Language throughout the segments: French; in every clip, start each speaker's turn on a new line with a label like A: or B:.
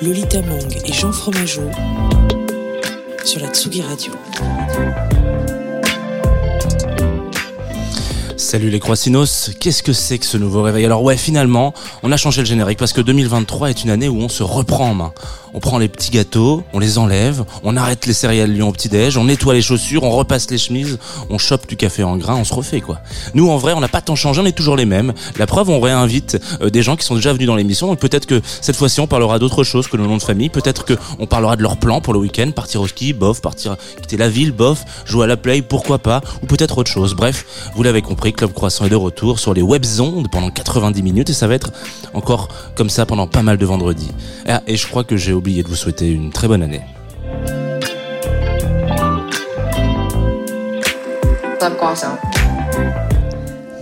A: Lolita Mang et Jean Fromageau sur la Tsugi Radio.
B: Salut les Croissinos, qu'est-ce que c'est que ce nouveau réveil? Alors ouais, finalement, on a changé le générique parce que 2023 est une année où on se reprend en main. On prend les petits gâteaux, on les enlève, on arrête les céréales Lyon au petit-déj, on nettoie les chaussures, on repasse les chemises, on chope du café en grain, on se refait quoi. Nous en vrai, on n'a pas tant changé, on est toujours les mêmes. La preuve, on réinvite euh, des gens qui sont déjà venus dans l'émission, donc peut-être que cette fois-ci on parlera d'autre chose que le nom de famille, peut-être que on parlera de leur plan pour le week-end, partir au ski, bof, partir quitter la ville, bof, jouer à la play, pourquoi pas, ou peut-être autre chose. Bref, vous l'avez compris, Club Croissant est de retour sur les web ondes pendant 90 minutes et ça va être encore comme ça pendant pas mal de vendredis. Ah, et je crois que j'ai oublié de vous souhaiter une très bonne année.
C: Club Croissant.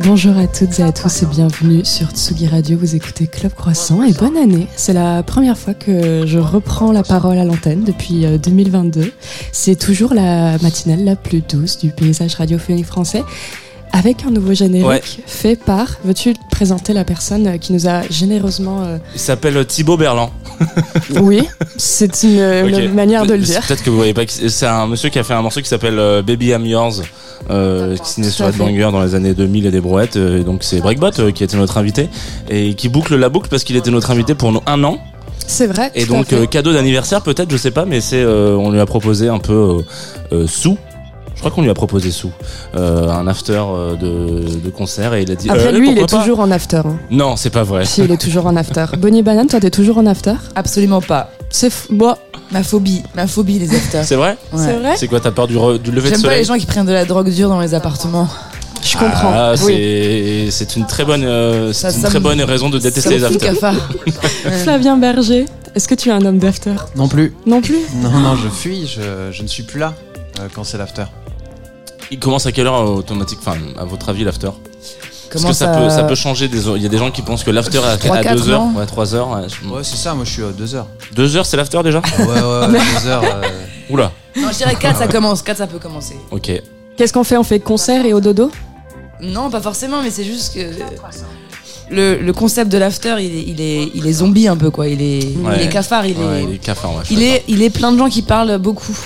D: Bonjour à toutes et à tous et bienvenue sur Tsugi Radio. Vous écoutez Club Croissant et bonne année. C'est la première fois que je reprends la parole à l'antenne depuis euh, 2022. C'est toujours la matinale la plus douce du paysage radiophonique français avec un nouveau générique
B: Ouais.
D: fait par. Veux-tu présenter la personne qui nous a généreusement. euh,
B: Il s'appelle Thibaut Berland.
D: Oui, c'est une, manière de le dire.
B: Peut-être que vous voyez pas. C'est un monsieur qui a fait un morceau qui s'appelle euh, Baby I'm Yours, euh, qui signé
D: Tout
B: sur Headbanger dans les années 2000 et des brouettes. euh, donc c'est Breakbot euh, qui était notre invité et qui boucle la boucle parce qu'il était notre invité pour un an.
D: C'est vrai.
B: Et donc euh, cadeau d'anniversaire peut-être, je sais pas, mais c'est euh, on lui a proposé un peu euh, euh, sous. Je crois qu'on lui a proposé sous euh, un after euh, de, de concert et il a dit.
D: Après,
B: euh,
D: lui, il est
B: pas
D: toujours en after. hein.
B: Non, c'est pas vrai.
D: Si, il est toujours en after. Bonnie Banane, toi, t'es toujours en after?
E: Absolument pas.
D: C'est f- bon,
E: Ma phobie, ma phobie les afters.
B: C'est vrai?
E: Ouais.
D: c'est vrai?
B: C'est quoi T'as peur du, re- du lever de
E: J'aime pas
B: soleil?
E: les gens qui prennent de la drogue dure dans les appartements.
D: Je comprends.
B: Ah,
D: oui.
B: c'est une très bonne euh,
E: Ça-
B: une
E: ça
B: très
E: me-
B: bonne raison de détester les afters.
D: Flavien Berger, est-ce que tu es un homme d'after?
F: Non plus.
D: Non plus?
F: Non, non, je fuis, je, je ne suis plus là euh, quand c'est l'after.
B: Il commence à quelle heure euh, automatique Enfin, à votre avis l'after? Parce
E: Comment
B: que ça, peut ça peut changer. Des, il y a des gens qui pensent que l'after est à
E: quatre,
B: 2 heures,
E: non?
B: Ouais 3 heures. Ouais, je-
F: Ouais, c'est ça, moi je suis à 2 heures.
B: Deux heures, c'est l'after déjà?
F: Ouais, ouais, ouais, 2 heures. euh,
B: Oula.
E: Non, je dirais 4, ça commence. 4, ça peut commencer.
B: Ok.
D: Qu'est-ce qu'on fait? On fait concert et au dodo?
E: Non, pas forcément, mais c'est juste que. Le, le concept de l'after, il est, il, est, il est zombie un peu, quoi. Il est,
B: Ouais.
E: il est cafard, il
B: Ouais,
E: est.
B: il est cafard. Ouais, je suis
E: Il
B: d'accord.
E: est, il est plein de gens qui parlent beaucoup.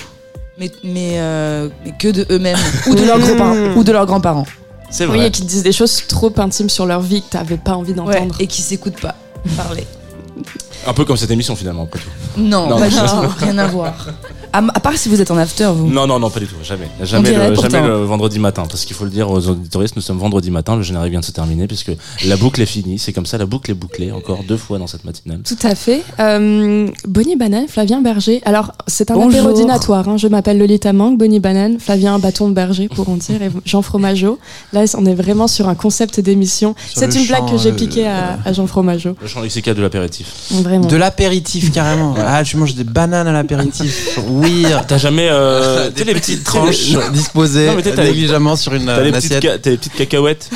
E: Mais, mais, euh, mais que de eux-mêmes. ou de leurs grands-parents. Ou de leurs grands-parents.
B: C'est
D: Oui,
B: vrai.
D: et qui te disent des choses trop intimes sur leur vie que t'avais pas envie
E: Ouais,
D: d'entendre.
E: et qui s'écoutent pas parler.
B: Un peu comme cette émission finalement après tout.
E: Non,
B: Non,
E: pas. Rien à voir. À, à part si vous êtes en after, vous.
B: Non, non, non, pas du tout. Jamais. Jamais, le,
E: pourtant.
B: jamais le vendredi matin. Parce qu'il faut le dire aux auditoristes, nous sommes vendredi matin. Le générique vient de se terminer puisque la boucle est finie. C'est comme ça, la boucle est bouclée encore deux fois dans cette matinale.
D: Tout à fait. Euh, Bonnie Banane, Flavien Berger. Alors, c'est un
E: Bonjour.
D: apérodinatoire. Hein. Je m'appelle Lolita Mang, Bonnie Banane, Flavien Bâton de Berger, pourront dire, et Jean Fromageau. Là, on est vraiment sur un concept d'émission. C'est une blague que j'ai
F: euh,
D: piquée à, à Jean Fromageau.
B: Le champ lexical de l'apéritif.
D: Vraiment.
F: De l'apéritif carrément. Ah, tu manges des bananes à l'apéritif. Oui.
B: T'as jamais euh, sais, les petites tranches
F: disposées
B: Non, mais t'as- les-
F: négligemment sur une,
B: T'as les petites,
F: assiette.
B: ca- t'as les petites cacahuètes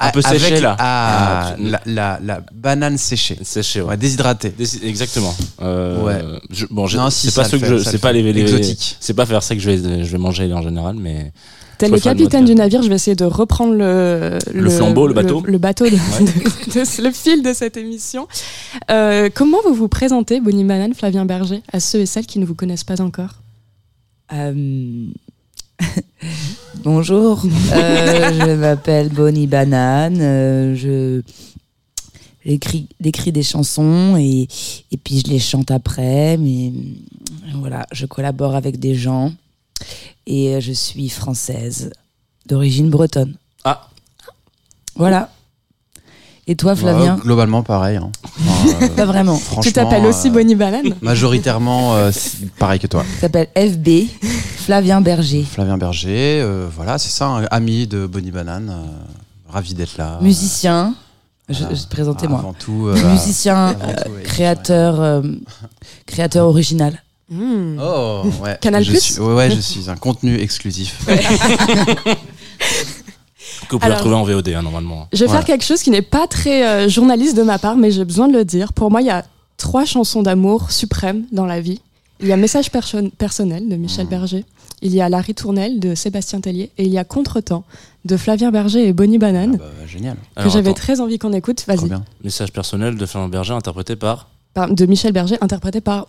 B: un peu
F: Avec-
B: séchées là.
F: Ah,
B: Ah,
F: la, la, la banane séchée.
B: Séchées, ouais.
F: Ouais, déshydratée.
B: Des- Exactement. Euh,
F: Ouais.
B: je- bon, je-
F: Non, si,
B: c'est pas ce que je, c'est pas les, les
F: Exotique.
B: c'est pas vers ça que je vais, je vais manger en général, mais
D: Tel le capitaine du navire, je vais essayer de reprendre le,
B: Le flambeau, le bateau.
D: le, bateau, de- de- de- le fil de cette émission. Euh, comment vous vous présentez, Bonnie Banane, Flavien Berger, à ceux et celles qui ne vous connaissent pas encore?
E: Euh, Bonjour, Euh, je m'appelle Bonnie Banane, euh, je j'écris j'écris des chansons et, et puis je les chante après, mais voilà, je collabore avec des gens et euh, je suis française d'origine bretonne.
B: Ah.
E: Voilà. Et toi, Flavien
F: Ouais, globalement pareil. hein. Enfin, euh,
E: Pas vraiment.
D: Tu t'appelles aussi
F: euh,
D: Bonnie Banane
F: Majoritairement euh, pareil que toi.
E: Ça s'appelle FB, Flavien Berger.
F: Flavien Berger, euh, voilà, c'est ça, un ami de Bonnie Banane. euh, ravi d'être là.
E: Musicien, Je, je te présentais moi.
F: Avant tout. euh,
E: Musicien,
F: avant tout, ouais,
E: créateur, euh, créateur original.
D: Hmm.
F: Oh, ouais.
D: Canal+.
F: je suis, ouais, ouais, je suis un contenu exclusif.
B: Que vous pouvez
D: Alors-
B: retrouver en VOD, hein, normalement.
D: Je vais faire quelque chose qui n'est pas très euh, journaliste de ma part, mais j'ai besoin de le dire. Pour moi, il y a trois chansons d'amour suprêmes dans la vie. Il y a Message perso- personnel de Michel
F: Mmh.
D: Berger, il y a La ritournelle de Sébastien Tellier, et il y a Contretemps de Flavien Berger et Bonnie Banane,
F: Ah bah, génial.
D: que
B: Alors,
D: j'avais
B: attends.
D: très envie qu'on écoute. Vas-y.
B: Message personnel de Fernand Berger interprété par
D: Par- De Michel Berger, interprété par.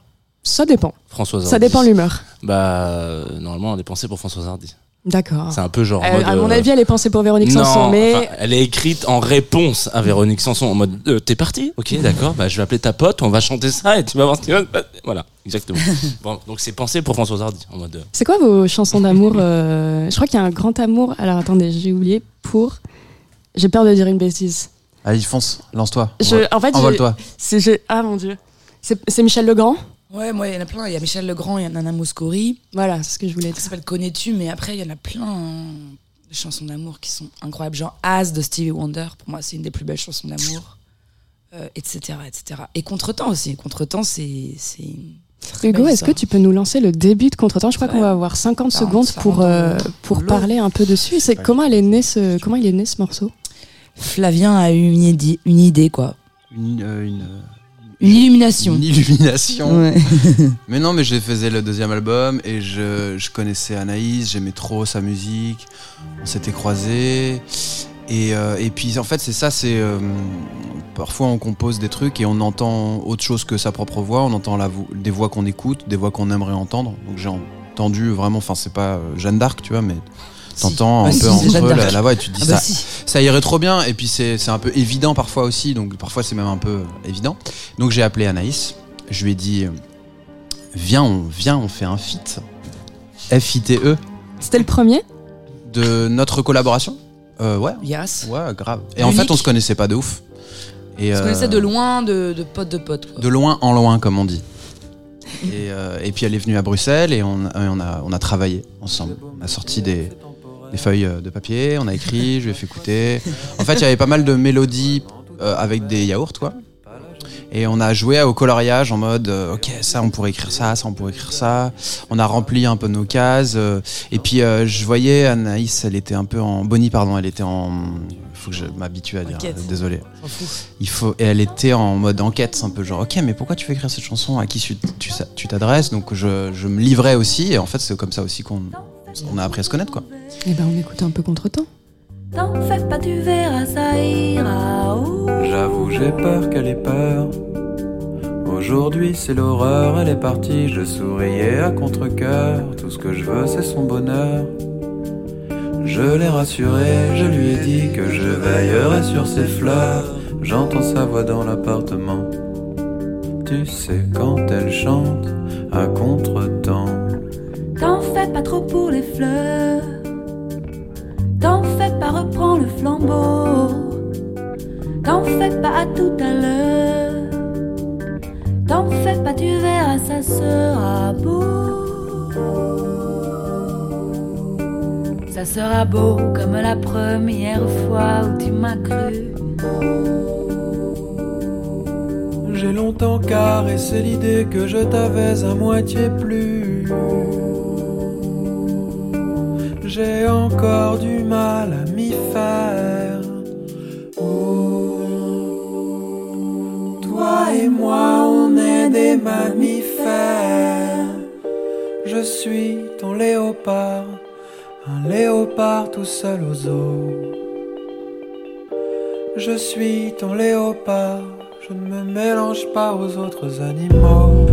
D: Ça dépend.
B: Françoise
D: Ça
B: Hardy.
D: dépend l'humeur.
B: Bah, euh, normalement, elle est pensée pour Françoise Hardy.
D: D'accord.
B: C'est un peu genre. en
D: Euh,
B: mode,
D: à mon
B: euh,
D: avis, elle est pensée pour Véronique
B: non,
D: Sanson, mais
B: enfin, elle est écrite en réponse à Véronique Sanson en mode euh, t'es parti? Ok d'accord bah je vais appeler ta pote on va chanter ça et tu vas voir ce qui va se passer voilà exactement bon, donc c'est pensé pour Françoise Hardy en mode euh,
D: c'est quoi vos chansons d'amour euh, Je crois qu'il y a un grand amour. Alors attendez, j'ai oublié pour. J'ai peur de dire une bêtise.
F: Allez, fonce, lance-toi.
D: Je, en fait,
F: Envole-toi.
D: je- ah mon dieu, c'est c'est Michel Legrand?
E: Ouais, moi, il y en a plein. Il y a Michel Legrand, il y a Nana Mouskouri.
D: Voilà, c'est ce que je voulais
E: Ça
D: dire.
E: s'appelle Connais-tu, mais après, il y en a plein hein, de chansons d'amour qui sont incroyables. Genre As de Stevie Wonder, pour moi, c'est une des plus belles chansons d'amour. Euh, etc., etc. Et Contretemps aussi. Contretemps, c'est.
D: Hugo, est-ce que tu peux nous lancer le début de Contretemps? Je crois
E: Ouais.
D: qu'on va avoir 50
E: 40,
D: secondes pour,
E: 40
D: euh, pour parler un peu dessus. C'est comment elle est née ce comment il est né ce morceau?
E: Flavien a eu une idée, une idée quoi.
F: Une, euh, une,
E: Une illumination.
F: une illumination.
E: Ouais.
F: Mais non, mais je faisais le deuxième album et je, je connaissais Anaïs, j'aimais trop sa musique, on s'était croisés. Et, euh, et puis en fait, c'est ça, c'est. euh, parfois on compose des trucs et on entend autre chose que sa propre voix, on entend la vo- des voix qu'on écoute, des voix qu'on aimerait entendre. Donc j'ai entendu vraiment, enfin, c'est pas euh, Jeanne d'Arc, tu vois, mais t'entends
E: Ah
F: un peu entre eux la, la voix et tu te dis
E: Ah bah
F: ça,
E: si.
F: ça irait trop bien et puis c'est c'est un peu évident parfois aussi donc parfois c'est même un peu évident. Donc j'ai appelé Anaïs je lui ai dit euh, viens on viens on fait un feat. F I T E.
D: C'était le premier?
F: De notre collaboration? Euh, ouais.
E: Yes.
F: ouais grave. Et en fait on se connaissait pas de ouf. Et
E: On se
F: euh,
E: connaissait de loin, de, de pote de pote. Quoi.
F: de loin en loin comme on dit. Et, euh, et puis elle est venue à Bruxelles et on, et on a on a travaillé ensemble. On a sorti des des feuilles euh, de papier, on a écrit, je lui ai fait écouter. En fait, il y avait pas mal de mélodies euh, avec des yaourts, quoi. Et on a joué au coloriage en mode, euh, ok, ça on pourrait écrire ça, ça on pourrait écrire ça. On a rempli un peu nos cases. euh, et puis je voyais Anaïs, elle était un peu en Bonnie, pardon, elle était en, faut que je m'habitue à dire,
E: Enquête.
F: désolé. Il faut, et elle était en mode enquête, un peu genre, ok, mais pourquoi tu veux écrire cette chanson? À qui tu t'adresses? Donc je, je me livrais aussi, et en fait c'est comme ça aussi qu'on on a appris à se connaître, quoi.
D: Eh ben, on écoute un peu Contretemps.
G: T'en fais pas, tu verras, ça ira.
H: J'avoue, j'ai peur qu'elle ait peur. Aujourd'hui, c'est l'horreur, elle est partie. Je souriais à contre-coeur. Tout ce que je veux, c'est son bonheur. Je l'ai rassurée, je lui ai dit que je veillerais sur ses fleurs. J'entends sa voix dans l'appartement. Tu sais, quand elle chante à contre-temps.
G: Pas trop pour les fleurs. T'en fais pas, reprends le flambeau. T'en fais pas à tout à l'heure. T'en fais pas, tu verras, ça sera beau. Ça sera beau comme la première fois où tu m'as cru.
H: J'ai longtemps caressé l'idée que je t'avais à moitié plus. J'ai encore du mal à m'y faire. Toi et moi, on est des mammifères. Je suis ton léopard, un léopard tout seul aux eaux. Je suis ton léopard, je ne me mélange pas aux autres animaux.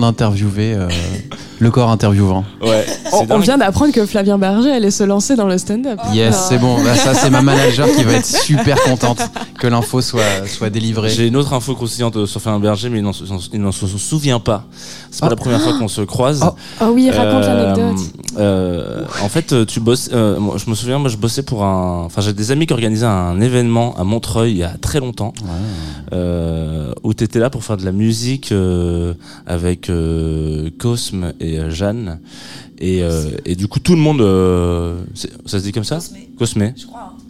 F: Vient- on vient d'interviewer euh, le corps interviewant.
B: Ouais.
D: On, vient d'apprendre que Flavien Berger allait se lancer dans le stand-up.
F: Yes,
D: Ah.
F: c'est bon. Bah, ça, c'est ma manager qui va être super contente que l'info soit, soit délivrée.
B: J'ai une autre info croustillante sur Fabien Berger, mais il n'en se- il n'en se souvient pas. C'est pas
F: Ah.
B: la première fois qu'on se croise.
F: Oh.
D: Oh oui, raconte
B: Euh,
D: l'anecdote.
B: euh, en fait, euh, tu bosses. euh, moi, je me souviens, moi, je bossais pour un. Enfin, j'ai des amis qui organisaient un événement à Montreuil il y a très longtemps, euh, t'étais là pour faire de la musique euh, avec euh, Cosme et euh, Jeanne. Et, euh, et du coup, tout le monde. euh, ça se dit comme ça? Cosme.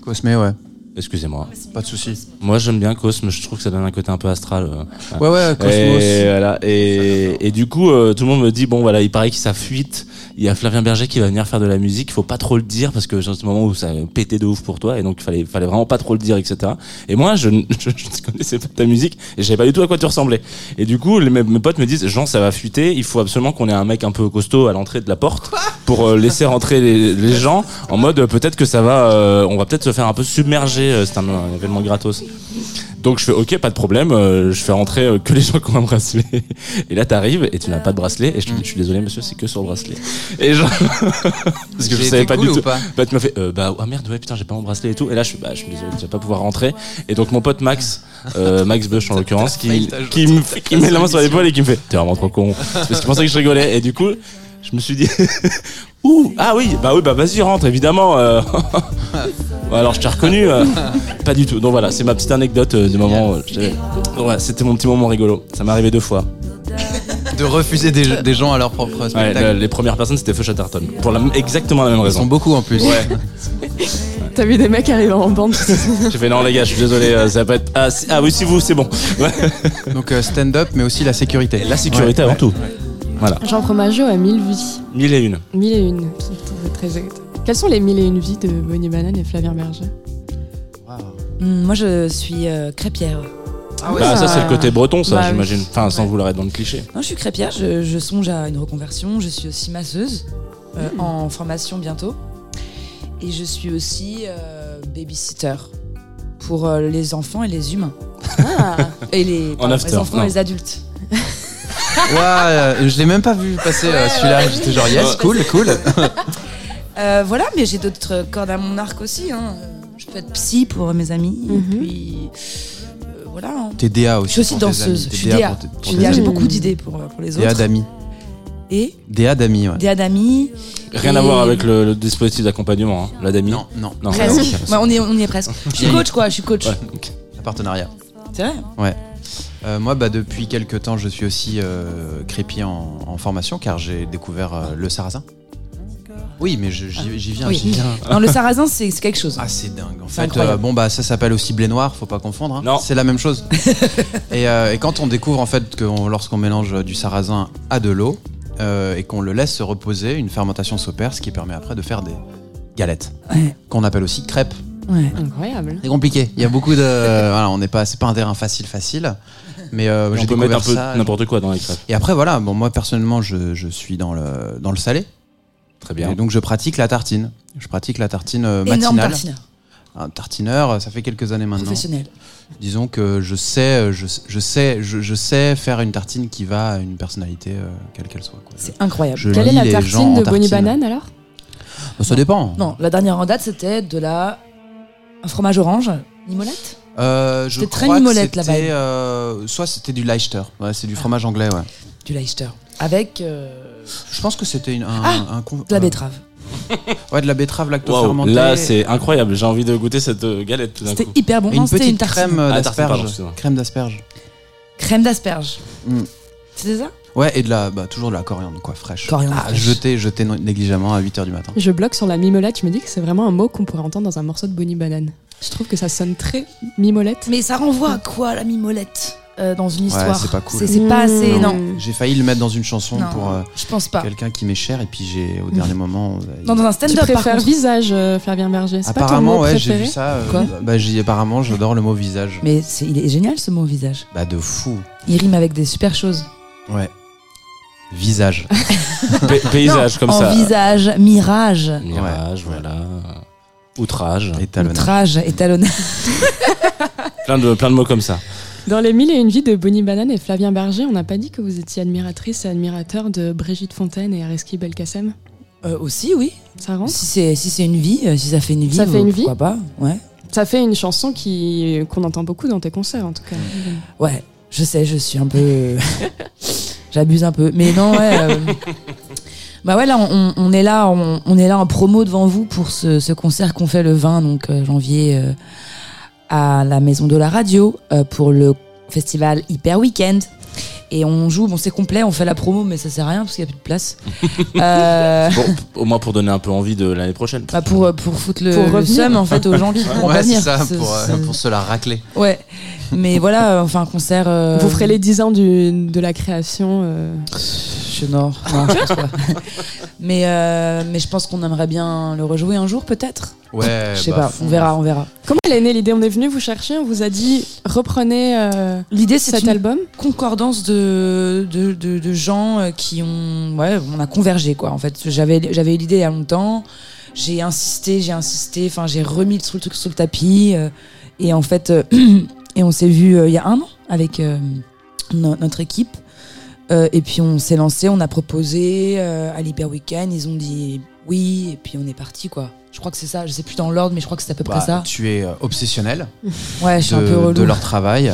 F: Cosme, ouais.
B: Excusez-moi.
F: Pas de souci.
B: Moi, j'aime bien Cosme. Je trouve que ça donne un côté un peu astral. euh,
F: Ouais, ouais, Cosmos.
B: et, voilà. et, et du coup, euh, tout le monde me dit bon voilà, il paraît que ça fuite. Il y a Flavien Berger qui va venir faire de la musique. Il faut pas trop le dire parce que c'est ce moment où ça pétait de ouf pour toi et donc il fallait, fallait vraiment pas trop le dire, etc. Et moi, je, ne- je, je ne connaissais pas ta musique et je savais pas du tout à quoi tu ressemblais. Et du coup, les, mes, mes potes me disent Jean, ça va fuiter. Il faut absolument qu'on ait un mec un peu costaud à l'entrée de la porte pour euh, laisser rentrer les, les gens en mode peut-être que ça va, euh, on va peut-être se faire un peu submerger. Euh, C'est un, un événement gratos. Donc je fais ok, pas de problème, euh, je fais rentrer euh, que les gens qui ont un bracelet. Et là t'arrives et tu n'as pas de bracelet et je te dis je suis désolé monsieur, c'est que sur le bracelet. Et genre parce que je savais pas
F: cool
B: du
F: ou
B: tout.
F: pas
B: Bah tu m'as fait euh, bah ah merde ouais putain j'ai pas mon bracelet et tout. Et là je suis bah je suis désolé tu vas pas pouvoir rentrer. Et donc mon pote Max, Max Bush en l'occurrence, qui qui me qui me met la main sur l'épaule et qui me fait t'es vraiment trop con parce qu'il pensait que je rigolais et du coup je me suis dit ouh ah oui bah oui bah vas-y rentre évidemment. euh. Ouais, alors je t'ai reconnu euh, Pas du tout. Donc voilà, c'est ma petite anecdote euh, du moment. où j'étais- Ouais, c'était mon petit moment rigolo. Ça m'est arrivé deux fois.
F: De refuser des, des gens à leur propre
B: Ouais,
F: spectacle.
B: le- les premières personnes c'était Feu Chatterton. Pour la, m- exactement la même
F: Ils sont
B: raison.
F: beaucoup en plus.
B: Ouais.
D: T'as vu des mecs arriver en bande
B: J'ai fait non les gars, je suis désolé, euh, ça va pas être. Ah, si- ah oui, si vous, c'est bon. Ouais.
F: Donc euh, stand-up, mais aussi la sécurité.
B: La sécurité
F: Ouais,
B: avant
F: ouais.
B: tout. Voilà.
D: Jean Fromageau a mille vies.
B: Mille et une.
D: Mille et une. C'est très exact. Quelles sont les mille et une vies de Bonnie Banane et Flavien Berger?
E: Hum, moi, je suis euh, crêpière.
F: Ah ouais,
B: bah, ça,
D: ça-
B: c'est le côté breton, ça,
D: Bah
B: j'imagine. Enfin, sans
E: Ouais.
B: vouloir être dans le cliché.
E: Non, je suis crêpière, je, je songe à une reconversion. Je suis aussi masseuse euh,
D: Mm.
E: en formation bientôt. Et je suis aussi euh, babysitter pour euh, les enfants et les humains.
D: Ah
E: Et les, pardon,
B: after,
E: les enfants
B: non.
E: et les adultes.
F: Ouais, euh, je l'ai même pas vu passer euh, celui-là. J'étais genre yes, cool, cool.
E: Euh, voilà, mais j'ai d'autres cordes à mon arc aussi. hein. Je peux être psy pour mes amis. Et puis. euh, voilà. hein.
F: T'es DA aussi.
E: Je suis aussi danseuse. Je suis DA. DA, J'ai beaucoup d'idées pour, pour les
F: DA
E: autres.
F: d'amis.
E: Et
F: DA d'amis, ouais.
E: DA d'amis.
B: Rien
E: Et-
B: à voir avec le, le dispositif d'accompagnement, hein. la DAMI.
F: Non, non.
B: Non,
E: Presque. Ouais, on, est, on y est presque. Je suis coach, quoi. Je suis coach.
B: Ouais.
F: Un partenariat.
E: C'est vrai.
F: Euh, moi, bah, depuis quelques temps, je suis aussi euh, crépier en, en formation car j'ai découvert euh, le sarrasin. Oui, mais je- j'y j'y viens,
E: Oui.
F: j'y viens.
E: Non, le sarrasin, c'est c'est quelque chose.
F: Ah, c'est dingue. En
E: C'est
F: fait,
E: incroyable.
F: euh, bon, bah, ça s'appelle aussi blé noir, faut pas confondre. hein.
B: Non.
F: C'est la même chose. et, euh, et quand on découvre, en fait, que on- lorsqu'on mélange du sarrasin à de l'eau euh, et qu'on le laisse se reposer, une fermentation s'opère, ce qui permet après de faire des galettes,
E: Ouais.
F: qu'on appelle aussi crêpes.
E: Ouais.
D: Incroyable.
F: C'est compliqué. Il y a beaucoup de. voilà, on n'est pas, c'est pas un terrain facile, facile. Mais euh, j'ai
B: on peut mettre un
F: découvert
B: peu
F: ça.
B: n'importe quoi dans les crêpes.
F: Et après, voilà, bon, moi personnellement, je, je suis dans le, dans le salé.
B: Très bien.
F: Et donc, je pratique la tartine. Je pratique la tartine euh,
E: Énorme
F: matinale.
E: tartineur.
F: Un tartineur, ça fait quelques années maintenant.
E: Professionnel.
F: Disons que je sais, je, je sais, je, je sais faire une tartine qui va à une personnalité, euh, quelle qu'elle soit.
E: C'est incroyable.
F: Je
D: Quelle est la tartine de Bonnie. Banane alors?
F: Bah, ça dépend.
E: Non, la dernière en date, c'était de la. Un fromage orange. Mimolette
F: Euh, je
E: C'était très
F: crois
E: mimolette,
F: c'était,
E: vibe.
F: euh, Soit c'était du Leicester. Ouais, c'est du fromage anglais, ouais.
E: Du Leicester. Avec euh,
F: Je pense que c'était une- un,
E: Ah,
F: un con-
E: de la
F: euh,
E: betterave.
F: Ouais, de la betterave
B: Waouh,
F: lacto-fermentée.
B: là c'est incroyable, j'ai envie de goûter cette euh, galette tout d'un
E: C'était
B: coup.
E: hyper bon.
F: Et
E: Non,
F: une
E: c'était
F: petite
E: une tartine.
F: crème euh,
B: Ah, tartine, pardon,
F: d'asperges.
B: excuse-moi.
F: crème d'asperges.
E: Crème d'asperges.
F: Mm.
E: C'était ça?
F: Ouais, et de la, bah, toujours de la coriandre, quoi, fraîche.
E: Coriandre
F: Ah,
E: fraîche.
F: jeté, jeté no- négligemment à 8h du matin.
D: Je bloque sur la mimolette, je me dis que c'est vraiment un mot qu'on pourrait entendre dans un morceau de Bonnie Banane. Je trouve que ça sonne très mimolette.
E: Mais ça renvoie à quoi la mimolette euh, dans une histoire
F: c'est pas cool.
E: C'est c'est pas assez. Non.
F: J'ai failli le mettre dans une chanson
E: Non,
F: pour euh,
E: je pense pas.
F: quelqu'un qui m'est cher, et puis j'ai, au dernier moment. euh,
E: Non, dans un
D: Tu
E: stand-up par
D: préfères
E: contre.
D: visage, euh, Flavien Berger C'est pas ton
F: Apparemment,
D: mot
F: ouais, j'ai vu ça. euh,
E: Quoi
F: bah, j'ai, apparemment, j'adore le mot visage.
E: Mais c'est- il est génial ce mot visage.
F: Bah, de fou.
E: Il rime avec des super choses.
F: Ouais. Visage.
B: Pay- paysage comme
E: en
B: ça.
E: visage, mirage,
B: Mirage, voilà. Outrage.
F: Étalonnage.
E: outrage, étalonnage.
B: Plein de, plein de mots comme ça.
D: Dans les mille et une vies de Bonnie Banane et Flavien Berger, on n'a pas dit que vous étiez admiratrice et admirateur de Brigitte Fontaine et Areski Belkacem?
E: Euh, aussi, oui.
D: Ça rentre?
E: Si c'est si c'est une vie, euh, si ça fait une vie,
D: Ça fait
E: euh,
D: une vie?
E: pourquoi pas Ouais.
D: Ça fait une chanson qui qu'on entend beaucoup dans tes concerts en tout cas.
E: Ouais, je sais, je suis un peu. J'abuse un peu. Mais non, ouais. euh, Bah ouais, là, on, est là, on, est là en promo devant vous pour ce, ce concert qu'on fait le 20 donc euh, janvier euh, à la Maison de la Radio pour le festival Hyper Weekend. Et on joue, bon c'est complet, on fait la promo, mais ça sert à rien parce qu'il n'y a plus de place. Euh,
B: Bon, au moins pour donner un peu envie de l'année prochaine.
E: bah pour, euh, pour foutre le,
D: Pour
E: le
D: revenir.
E: seum en fait aux gens qui pas
F: Ouais, c'est
E: venir.
F: ça, pour, euh, pour se la racler.
E: Ouais, mais voilà, euh, enfin un concert. euh,
D: Vous ferez les 10 ans du- de la création.
E: Je non, je pense pas. mais, euh, mais je pense qu'on aimerait bien le rejouer un jour, peut-être.
F: Ouais,
E: Je sais
F: bah,
E: pas, on verra, on verra.
D: Comment elle est née l'idée? On est venu vous chercher, on vous a dit reprenez euh,
E: L'idée, c'est
D: cet
E: une
D: album?
E: concordance de, de, de, de gens euh, qui ont. Ouais, on a convergé, quoi. En fait, j'avais j'avais eu l'idée il y a longtemps. J'ai insisté, j'ai insisté, enfin, j'ai remis le truc sur le tapis. euh, et en fait, euh, et on s'est vu euh, il y a un an avec euh, no- notre équipe. Euh, et puis on s'est lancé, on a proposé euh, à l'Hyper Weekend, ils ont dit oui, et puis on est parti quoi. Je crois que c'est ça, je sais plus dans l'ordre, mais je crois que c'est à peu
F: Bah,
E: près ça.
F: Tu es euh, obsessionnel
E: Ouais, je suis un peu
F: de,
E: relou.
F: de leur travail.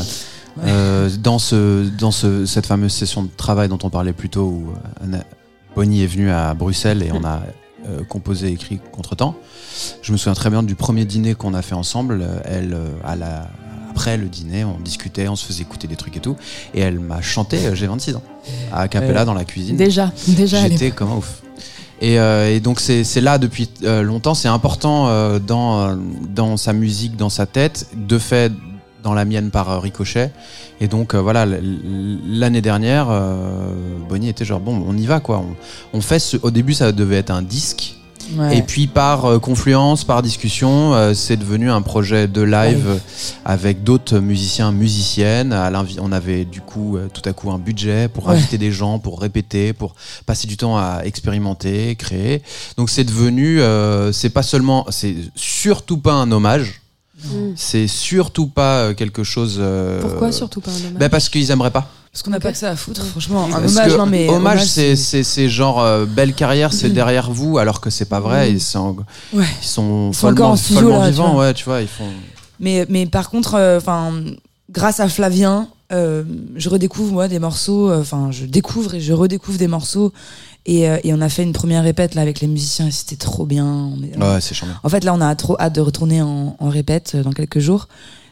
F: Euh, dans ce, dans ce, cette fameuse session de travail dont on parlait plus tôt, où Anna- Bonnie est venue à Bruxelles et on a euh, composé, écrit contre-temps. Je me souviens très bien du premier dîner qu'on a fait ensemble. Elle, à la, après le dîner, on discutait, on se faisait écouter des trucs et tout. Et elle m'a chanté, euh, j'ai 26 ans, à Capella
E: Ouais.
F: dans la cuisine.
D: Déjà, déjà.
F: J'étais comme un ouf. Et, euh, et donc c'est là depuis euh, longtemps. C'est important euh, dans, euh, dans sa musique, dans sa tête, de fait dans la mienne par euh, ricochet. Et donc euh, voilà, l'année dernière, euh, Bonnie était genre bon, on y va quoi. On, on fait ce, au début ça devait être un disque.
E: Ouais.
F: Et puis par euh, confluence, par discussion, euh, c'est devenu un projet de live avec d'autres musiciens, musiciennes. À on avait du coup euh, tout à coup un budget pour
E: Ouais.
F: inviter des gens, pour répéter, pour passer du temps à expérimenter, créer. Donc c'est devenu, euh, c'est pas seulement, c'est surtout pas un hommage.
D: Mm.
F: C'est surtout pas quelque chose. euh,
D: Pourquoi surtout pas un hommage?
F: ben parce qu'ils aimeraient pas.
E: Parce qu'on n'a pas que ça à foutre, franchement. Un hommage,
F: que
E: non mais.
F: hommage, c'est genre euh, belle carrière, c'est derrière vous, alors que c'est pas vrai. Ils sont,
E: Ouais.
F: ils sont,
E: Ils sont encore
F: follement,
E: en studio,
F: follement
E: là, tu
F: vivants,
E: vois.
F: ouais, tu vois, ils font.
E: Mais, mais par contre, euh, enfin, grâce à Flavien, euh, je redécouvre moi des morceaux. euh, Enfin, je découvre et je redécouvre des morceaux. Et, euh, et on a fait une première répète là avec les musiciens et c'était trop bien. On est-
F: Ouais, c'est charmant.
E: En fait, là, on a trop hâte de retourner en, en répète euh, dans quelques jours.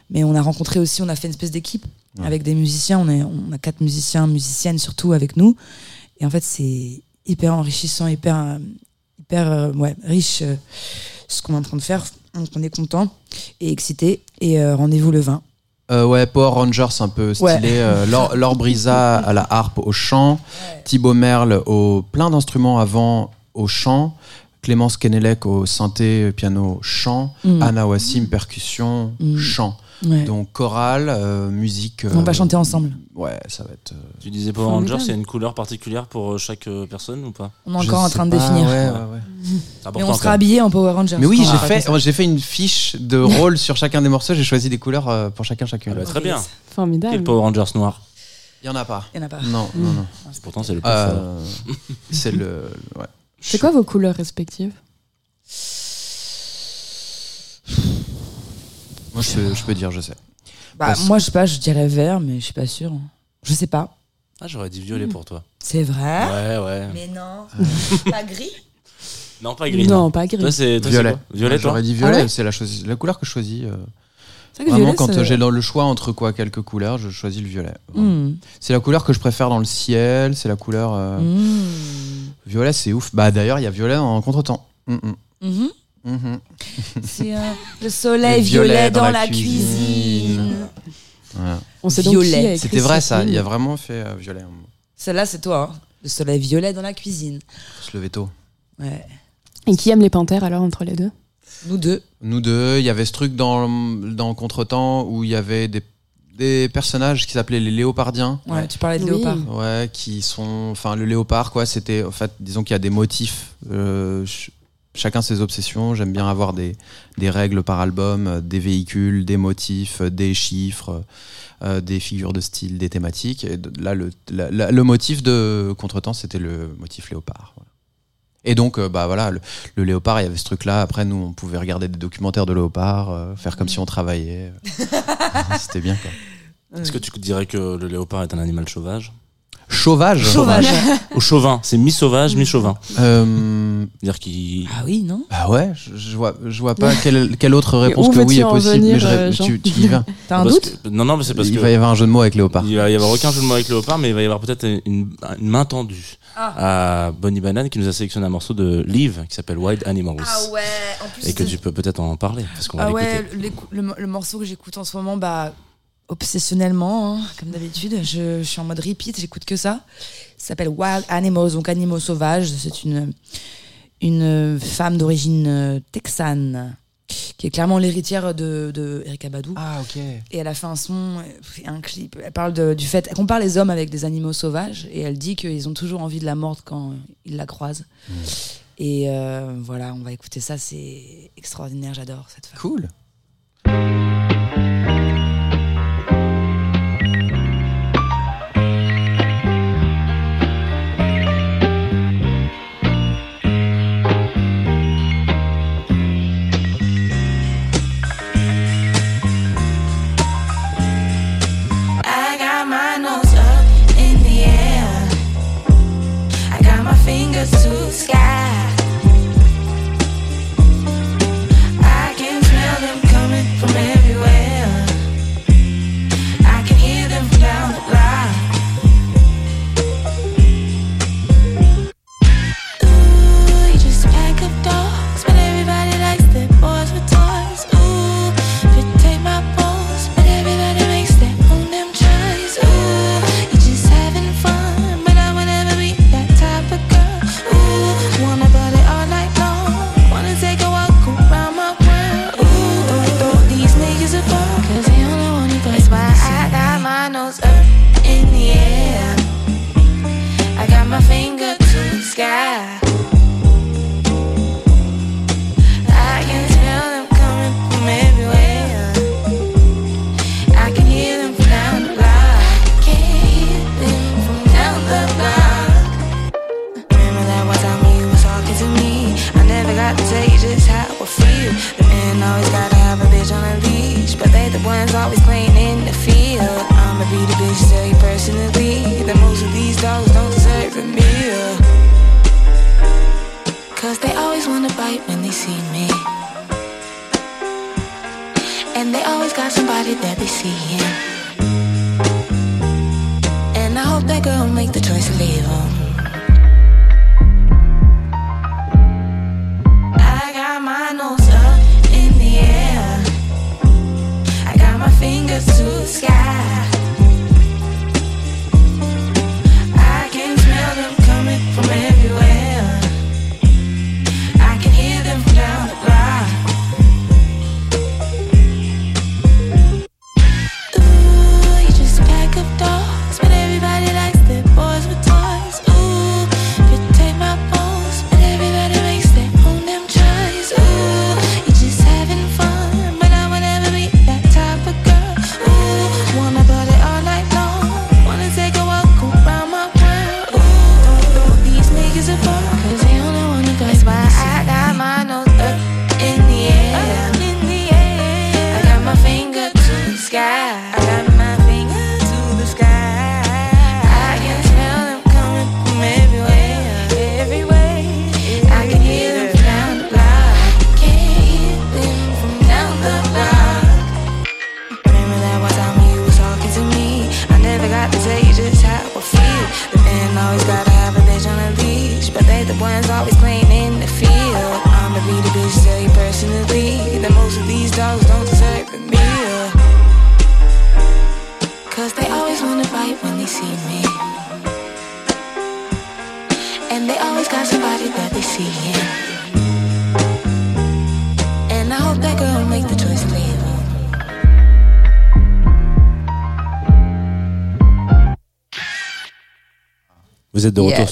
E: Mais on a rencontré aussi, on a fait une espèce d'équipe
F: Ouais.
E: avec des musiciens. On, est, on a quatre musiciens, musiciennes surtout avec nous. Et en fait, c'est hyper enrichissant, hyper, euh, hyper euh, ouais, riche euh, ce qu'on est en train de faire. Donc, on est content et excité. Et euh, rendez-vous le 20.
F: Euh, ouais, Power Rangers un peu stylé.
E: Ouais.
F: Laure, Laure Brisa à la harpe au chant, Thibaut Merle au plein d'instruments avant au chant, Clémence Kenelec au synthé, piano, chant,
E: Mm.
F: Anna Wassim percussion,
E: Mm.
F: chant.
E: Ouais.
F: Donc chorale, euh, musique.
E: on va
F: euh,
E: chanter ensemble.
F: Ouais, ça va être. euh,
B: Tu disais Power. Rangers, il y a une couleur particulière pour euh, chaque euh, personne ou pas?
E: On est encore en train de
F: pas,
E: définir.
F: ouais, ouais,
E: Mais on sera
B: même.
E: habillés en Power Rangers.
F: Mais oui, j'ai fait, j'ai fait une fiche de rôle sur chacun des morceaux. J'ai choisi des couleurs pour chacun chacune.
B: Ah bah, très bien.
D: Formidable.
B: Quel Power Rangers noir?
F: Il y en a pas.
E: Il y en a pas.
F: Non, non, non.
B: Pourtant, c'est le.
F: Euh, c'est le. Ouais.
D: C'est quoi vos couleurs respectives?
F: Moi, je peux, je peux dire, je sais.
E: Bah,
F: Parce-
E: moi, je sais pas, je dirais vert, mais je suis pas sûre. Je sais pas.
B: Ah, j'aurais dit violet pour toi.
E: C'est vrai?
B: Ouais, ouais.
E: Mais non. pas gris?
B: Non, pas gris.
D: Non, pas gris.
B: Toi, c'est toi, c'est
F: Violet.
B: quoi? Violet, toi?
F: J'aurais dit violet,
D: Ah ouais?
F: c'est la, chose- la couleur que je choisis. euh,
D: C'est vrai que
F: Vraiment,
D: violet,
F: quand
D: ça-
F: euh, j'ai le le choix entre quoi quelques couleurs, je choisis le violet. Vraiment.
E: Hmm.
F: C'est la couleur que je préfère dans le ciel, c'est la couleur. euh,
E: Hmm.
F: Violet, c'est ouf. Bah d'ailleurs, il y a violet en contretemps. Mm, mm.
E: Mhm.
F: Mhm.
E: C'est euh, le soleil
F: Le violet
E: violet
F: dans
E: dans,
F: la
E: la
F: cuisine.
E: cuisine.
F: Voilà.
D: On sait donc
E: Violet.
F: C'était vrai ça, il a vraiment fait euh, violet.
E: Celle-là, c'est toi. hein. Le soleil violet dans la cuisine.
F: Faut se lever tôt.
E: Ouais.
D: Et qui aime les panthères alors entre les deux?
E: Nous deux.
F: Nous deux, il y avait ce truc dans, dans Contretemps où il y avait des, des personnages qui s'appelaient les léopardiens.
E: Ouais, tu parlais de
D: Oui.
E: léopard.
F: Ouais, qui sont. Enfin, le léopard, quoi, c'était. En fait, disons qu'il y a des motifs. euh, chacun ses obsessions. J'aime bien avoir des, des règles par album, euh, des véhicules, des motifs, euh, des chiffres, euh, des figures de style, des thématiques. Et là, le, la- la- le motif de Contretemps, c'était le motif léopard. voilà. Et donc, euh, bah voilà, le, le léopard, il y avait ce truc-là. Après, nous, on pouvait regarder des documentaires de léopard, euh, faire comme si on travaillait. c'était bien, quoi.
B: Est-ce que tu dirais que le léopard est un animal sauvage?
F: Chauvage.
E: Sauvage.
B: Ou chauvin C'est mi-sauvage, mi-chauvin.
F: Euh,
B: C'est-à-dire qu'il.
E: Ah oui, non
F: Bah ouais, je, je vois, je vois pas quelle, quelle autre réponse que oui est possible.
D: venir,
F: mais je, ré-
D: euh,
F: tu, tu y vas.
E: T'as un
B: Parce
E: doute
B: que- Non, non, mais c'est parce
F: il
B: que.
F: va y avoir un jeu de mots avec léopard.
B: Il va y avoir aucun jeu de mots avec léopard, mais il va y avoir peut-être une, une main tendue à Bonnie Banane qui nous a sélectionné un morceau de Live qui s'appelle Wild Animals.
E: Ah ouais, en plus.
B: Et que tu peux peut-être en parler, parce qu'on
E: Ah ouais, le morceau que j'écoute en ce moment, bah, obsessionnellement, hein, comme d'habitude, je, je suis en mode repeat, j'écoute que ça. Ça s'appelle Wild Animals, donc animaux sauvages. C'est une, une femme d'origine euh, texane qui est clairement l'héritière de, de Badu.
F: Ah ok.
E: Et elle a fait un son, et un clip. Elle parle de- du fait, elle compare les hommes avec des animaux sauvages et elle dit qu'ils ont toujours envie de la mordre quand ils la croisent. Et euh, voilà, on va écouter ça, c'est extraordinaire, j'adore cette femme.
F: Cool.
I: Fingers to sky.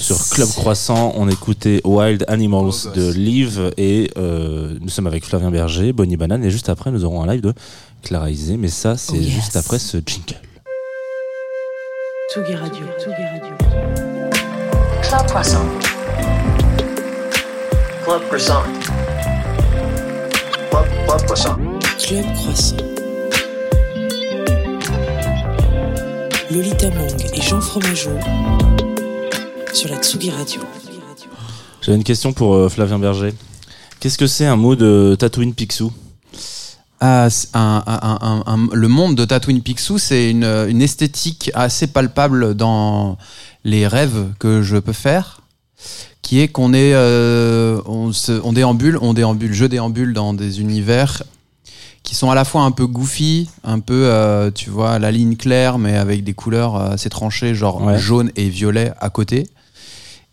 B: Sur Club Croissant. On écoutait Wild Animals de Live et euh, nous sommes avec Flavien Berger, Bonnie Banane et juste après nous aurons un live de Clara Isé. Mais ça, c'est
E: Oh, yes.
B: juste après ce jingle.
A: Tsugi Radio. Tsugi Radio.
C: Club Croissant.
J: Club Croissant. Club, Club Croissant.
A: Club Croissant. Lolita Mang et Jean Fromageau sur la Tsugi Radio.
B: J'avais une question pour euh, Flavien Berger. Qu'est-ce que c'est un mot de Tatooine Picsou?
F: Ah, c'est un- un- un- un- le monde de Tatooine Picsou, c'est une, une esthétique assez palpable dans les rêves que je peux faire, qui est qu'on est, euh, on, se- on déambule, on déambule, je déambule dans des univers qui sont à la fois un peu goofy, un peu, euh, tu vois, la ligne claire, mais avec des couleurs assez tranchées, genre
B: Ouais.
F: jaune et violet à côté.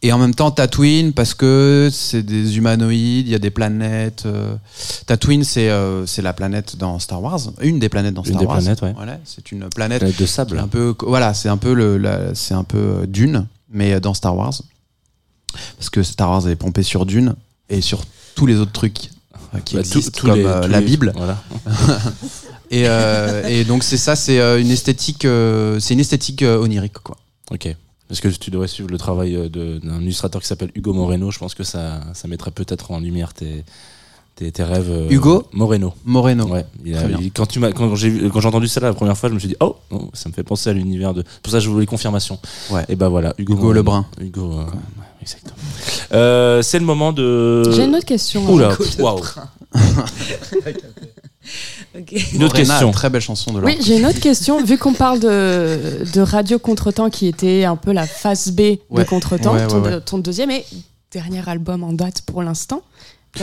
F: Et en même temps, Tatooine, parce que c'est des humanoïdes, il y a des planètes. euh, Tatooine, c'est euh, c'est la planète dans Star Wars, une des planètes dans
B: Une
F: Star
B: des
F: Wars.
B: planètes, ouais.
F: Voilà, c'est une planète
B: Planète de sable.
F: un peu, voilà, c'est un peu le, c'est un peu euh, Dune, mais dans Star Wars, parce que Star Wars est pompé sur Dune et sur tous les autres trucs qui
B: Bah, tout-
F: existent,
B: tous
F: comme
B: les-
F: euh, la
B: les-
F: Bible.
B: Voilà.
F: Et, et donc c'est ça, c'est une esthétique, c'est une esthétique onirique, quoi.
B: Ok. Est-ce que tu devrais suivre le travail euh, d'un illustrateur qui s'appelle Hugo Moreno Je pense que ça, ça mettrait peut-être en lumière tes, tes, tes rêves. euh,
F: Hugo
B: Moreno.
F: Moreno.
B: Ouais. Il a-
F: Très bien.
B: il- quand tu m'as, quand j'ai vu- quand j'ai entendu ça la première fois, je me suis dit oh, oh, ça me fait penser à l'univers de. C'est pour ça que je voulais confirmation.
F: Ouais.
B: Et bah voilà, Hugo,
F: Hugo
B: Moreno.
F: Lebrun.
B: Hugo. euh, ouais, exactement. Euh, c'est le moment de.
D: J'ai une autre question.
B: Oula, Une autre
F: Morena,
B: question.
F: Très belle chanson de
D: Oui, j'ai une autre question. Vu qu'on parle de, de Radio Contretemps, qui était un peu la face B de. Contretemps,
F: Ouais, ouais,
D: ton,
F: ouais.
D: ton deuxième et dernier album en date pour l'instant.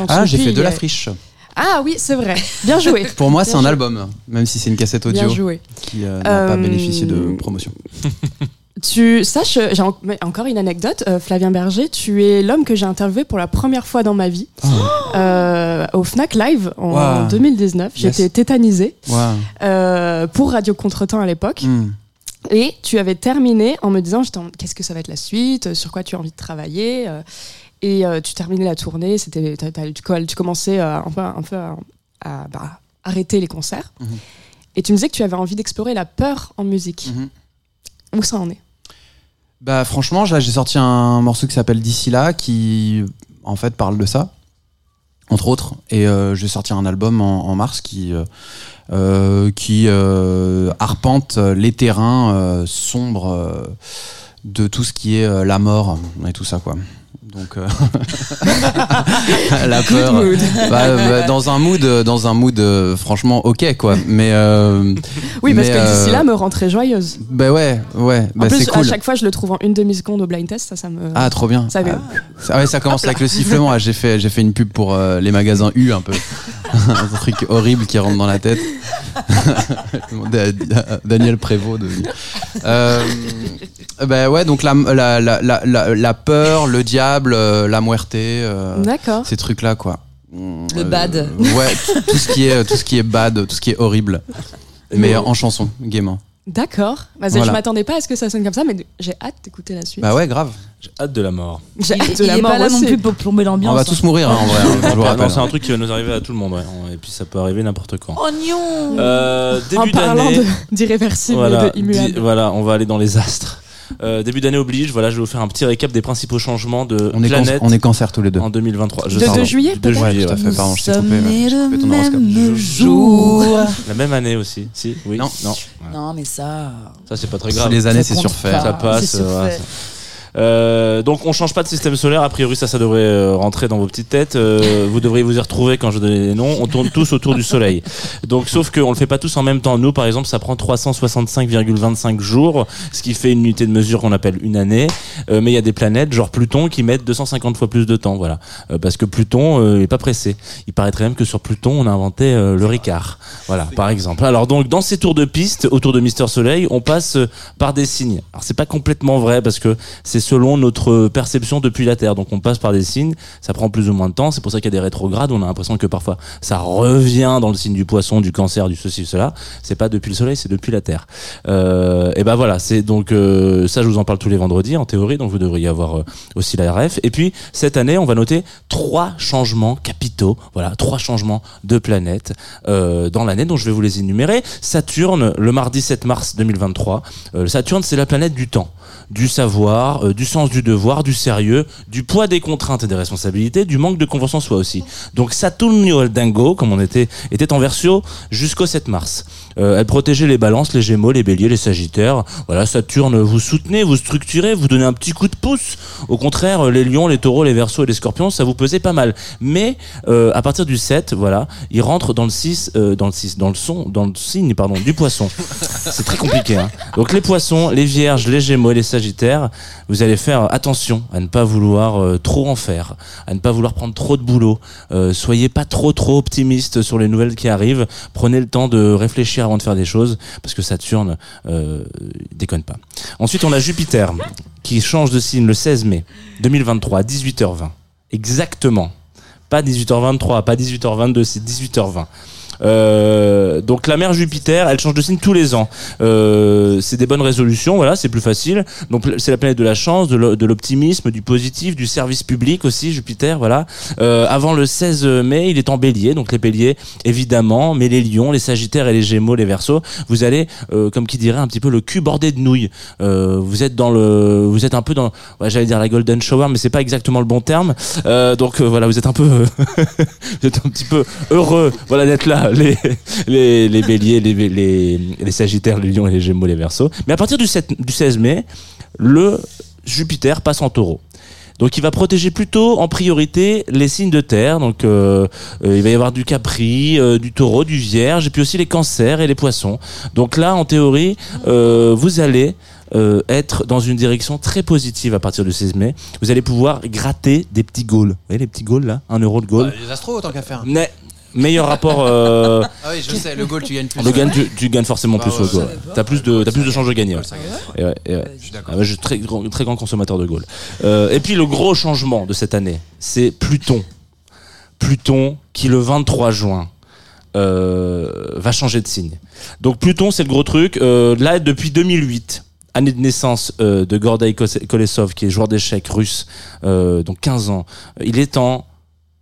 F: Ah, j'ai fait de la friche.
D: Ah oui, c'est vrai. Bien joué.
F: Pour moi,
D: Bien
F: c'est un album, même si c'est une cassette
D: Bien
F: audio
D: joué.
F: qui euh, n'a pas
D: Euh,
F: bénéficié de promotion.
D: Tu saches, j'ai en- encore une anecdote, euh, Flavien Berger, tu es l'homme que j'ai interviewé pour la première fois dans ma vie euh, au Fnac Live en
F: Wow.
D: 2019.
F: Yes.
D: J'étais tétanisée
F: Wow.
D: euh, pour Radio Contretemps à l'époque.
F: Hmm.
D: Et tu avais terminé en me disant qu'est-ce que ça va être la suite, euh, sur quoi tu as envie de travailler. et euh, tu terminais la tournée, c'était, tu, co- tu commençais un peu, un peu à, à, bah, arrêter les concerts.
F: Mhm.
D: Et tu me disais que tu avais envie d'explorer la peur en musique.
F: Mhm.
D: Où ça en est?
F: Bah franchement, j'ai sorti un morceau qui s'appelle D'ici là, qui en fait parle de ça, entre autres. Et euh, je vais sortir un album en, mars qui euh, euh, arpente les terrains sombres de tout ce qui est la mort et tout ça quoi. Donc euh, la peur. Bah, bah, dans un mood, dans un mood euh, franchement ok quoi. Mais euh,
D: Oui, parce
F: mais,
D: que d'ici
F: euh,
D: là me rend très joyeuse.
F: bah ouais, ouais,
D: En
F: bah
D: plus,
F: c'est cool.
D: à chaque fois, je le trouve en une demi-seconde au blind test, ça, ça me.
F: Ah, trop bien.
D: Ça
F: Ah, ça, ouais, ça commence avec le sifflement. Ah, J'ai fait, j'ai fait une pub pour euh, les magasins U un peu. un truc horrible qui rentre dans la tête. Da- Da- Daniel Prévost. De... Euh, bah ouais, donc la, la, la, la peur, le diable, euh, la muerte, euh,
D: D'accord.
F: ces trucs-là, quoi.
E: Le bad.
F: Ouais, tout, ce qui est, tout ce qui est bad, tout ce qui est horrible. Mais en chanson, gaiement.
D: D'accord. Bah,
F: Voilà.
D: Je m'attendais pas à ce que ça sonne comme ça, mais j'ai hâte d'écouter la suite.
F: Bah ouais, grave.
B: J'ai hâte de la mort.
D: J'ai
E: Il,
D: hâte de
E: il
D: la
E: est
D: mort
E: pas là non plus pour plomber l'ambiance.
F: On va
E: hein.
F: tous mourir, hein, en vrai. hein,
B: c'est un truc qui va nous arriver à tout le monde, ouais. Et puis ça peut arriver n'importe quand.
E: Oh non
B: Euh,
D: En
B: début
D: parlant d'irréversible
B: Voilà,
D: et de immuable.
B: voilà, on va aller dans les astres. Euh, début d'année oblige, voilà, je vais vous faire un petit récap des principaux changements de
F: On est,
B: planète
F: on est cancer tous les deux.
B: en 2023. Je
D: De 2 juillet,
B: de juillet, ouais.
F: fait. Pardon, je t'ai trompé. ouais.
E: le
F: coupé ton horoscope.
E: même jour.
B: La même année aussi, si, oui,
F: Non.
B: non.
E: Non, mais ça.
B: Ça c'est pas très grave.
F: les années,
E: Ça
F: c'est
E: compte
F: surfait.
E: pas.
B: Ça passe. Euh, donc on change pas de système solaire, a priori ça ça devrait euh, rentrer dans vos petites têtes. Euh, vous devriez vous y retrouver quand je donne les noms. On tourne tous autour du soleil. Donc sauf qu'on le fait pas tous en même temps. Nous par exemple ça prend 365,25 jours, ce qui fait une unité de mesure qu'on appelle une année. Mais il y a des planètes genre Pluton qui mettent 250 fois plus de temps, voilà. Parce que Pluton euh, est pas pressé. Il paraîtrait même que sur Pluton on a inventé le Ricard. Voilà, par exemple. Alors donc dans ces tours de piste autour de Mister Soleil, on passe par des signes. Alors c'est pas complètement vrai parce que c'est selon notre perception depuis la Terre. Donc on passe par des signes, ça prend plus ou moins de temps. C'est pour ça qu'il y a des rétrogrades. On a l'impression que parfois ça revient dans le signe du poisson, du cancer, du ceci, cela. C'est pas depuis le Soleil, c'est depuis la Terre. Euh, et ben voilà, c'est donc euh, ça. Je vous en parle tous les vendredis en théorie. Donc vous devriez avoir euh, aussi la RF. Et puis cette année, on va noter trois changements capitaux. Voilà, trois changements de planète euh, dans l'année dont je vais vous les énumérer. Saturne, le mardi 7 mars 2023. Euh, Saturne, c'est la planète du temps, du savoir, euh, du sens du devoir, du sérieux, du poids des contraintes et des responsabilités, du manque de confiance en soi aussi. Donc Saturnio el Dingo, comme on était, était en version jusqu'au 7 mars. Euh, elle protégeait les balances, les gémeaux, les béliers, les sagittaires. Voilà, Saturne, vous soutenez, vous structurez, vous donnez un petit coup de pouce. Au contraire, les lions, les taureaux, les versos et les scorpions, ça vous pesait pas mal. Mais euh, à partir du 7, voilà, il rentre dans le 6, euh, dans le 6, dans le son, dans le signe, pardon, du poisson. C'est très compliqué. Hein. Donc les poissons, les vierges, les gémeaux et les sagittaires, vous allez faire attention à ne pas vouloir trop en faire, à ne pas vouloir prendre trop de boulot. Soyez pas trop trop optimiste sur les nouvelles qui arrivent. Prenez le temps de réfléchir avant de faire des choses, parce que Saturne euh, déconne pas. Ensuite, on a Jupiter qui change de signe le 16 mai 2023 à 18h20. Exactement. Pas 18h23, pas 18h22, c'est 18h20. Euh, donc la mère Jupiter, elle change de signe tous les ans. Euh, c'est des bonnes résolutions, voilà, c'est plus facile. Donc c'est la planète de la chance, de l'o- de l'optimisme, du positif, du service public aussi, Jupiter, voilà. Euh, avant le 16 mai, il est en bélier, donc les béliers, évidemment, mais les lions, les sagittaires et les gémeaux, les versos, vous allez, comme qui dirait, un petit peu le cul bordé de nouilles. Vous êtes dans le, vous êtes un peu dans, j'allais dire la golden shower, mais c'est pas exactement le bon terme. Donc voilà, vous êtes un peu, vous êtes un petit peu heureux, voilà, d'être là, les, les, les béliers, les, les, les sagittaires, les lions et les gémeaux, les versos. Mais à partir du, 7, du 16 mai, le Jupiter passe en taureau. Donc il va protéger plutôt en priorité les signes de terre. Donc euh, euh, il va y avoir du capri, euh, du taureau, du vierge, et puis aussi les cancers et les poissons. Donc là, en théorie, vous allez être dans une direction très positive à partir du 16 mai. Vous allez pouvoir gratter des petits gaules. Vous voyez les petits gaules là? Un euro de gaule.
F: les astros, autant qu'à faire.
B: Mais meilleur rapport. Euh,
F: Ah oui, je sais, le goal, tu gagnes plus.
B: le gain, tu, tu gagnes forcément
F: Bah
B: plus
F: ouais,
B: au goal. T'as plus de, t'as plus de chances de gagner. ouais. Et ouais, et ouais.
F: Je suis d'accord.
B: Ah ouais, je suis très grand, très grand consommateur de Gaulle. Euh, et puis le gros changement de cette année, c'est Pluton. Pluton qui le 23 juin euh, va changer de signe. Donc Pluton, c'est le gros truc. Euh, là, depuis 2008, année de naissance euh, de Kose- Kolesov, qui est joueur d'échecs russe, euh, donc 15 ans, il est en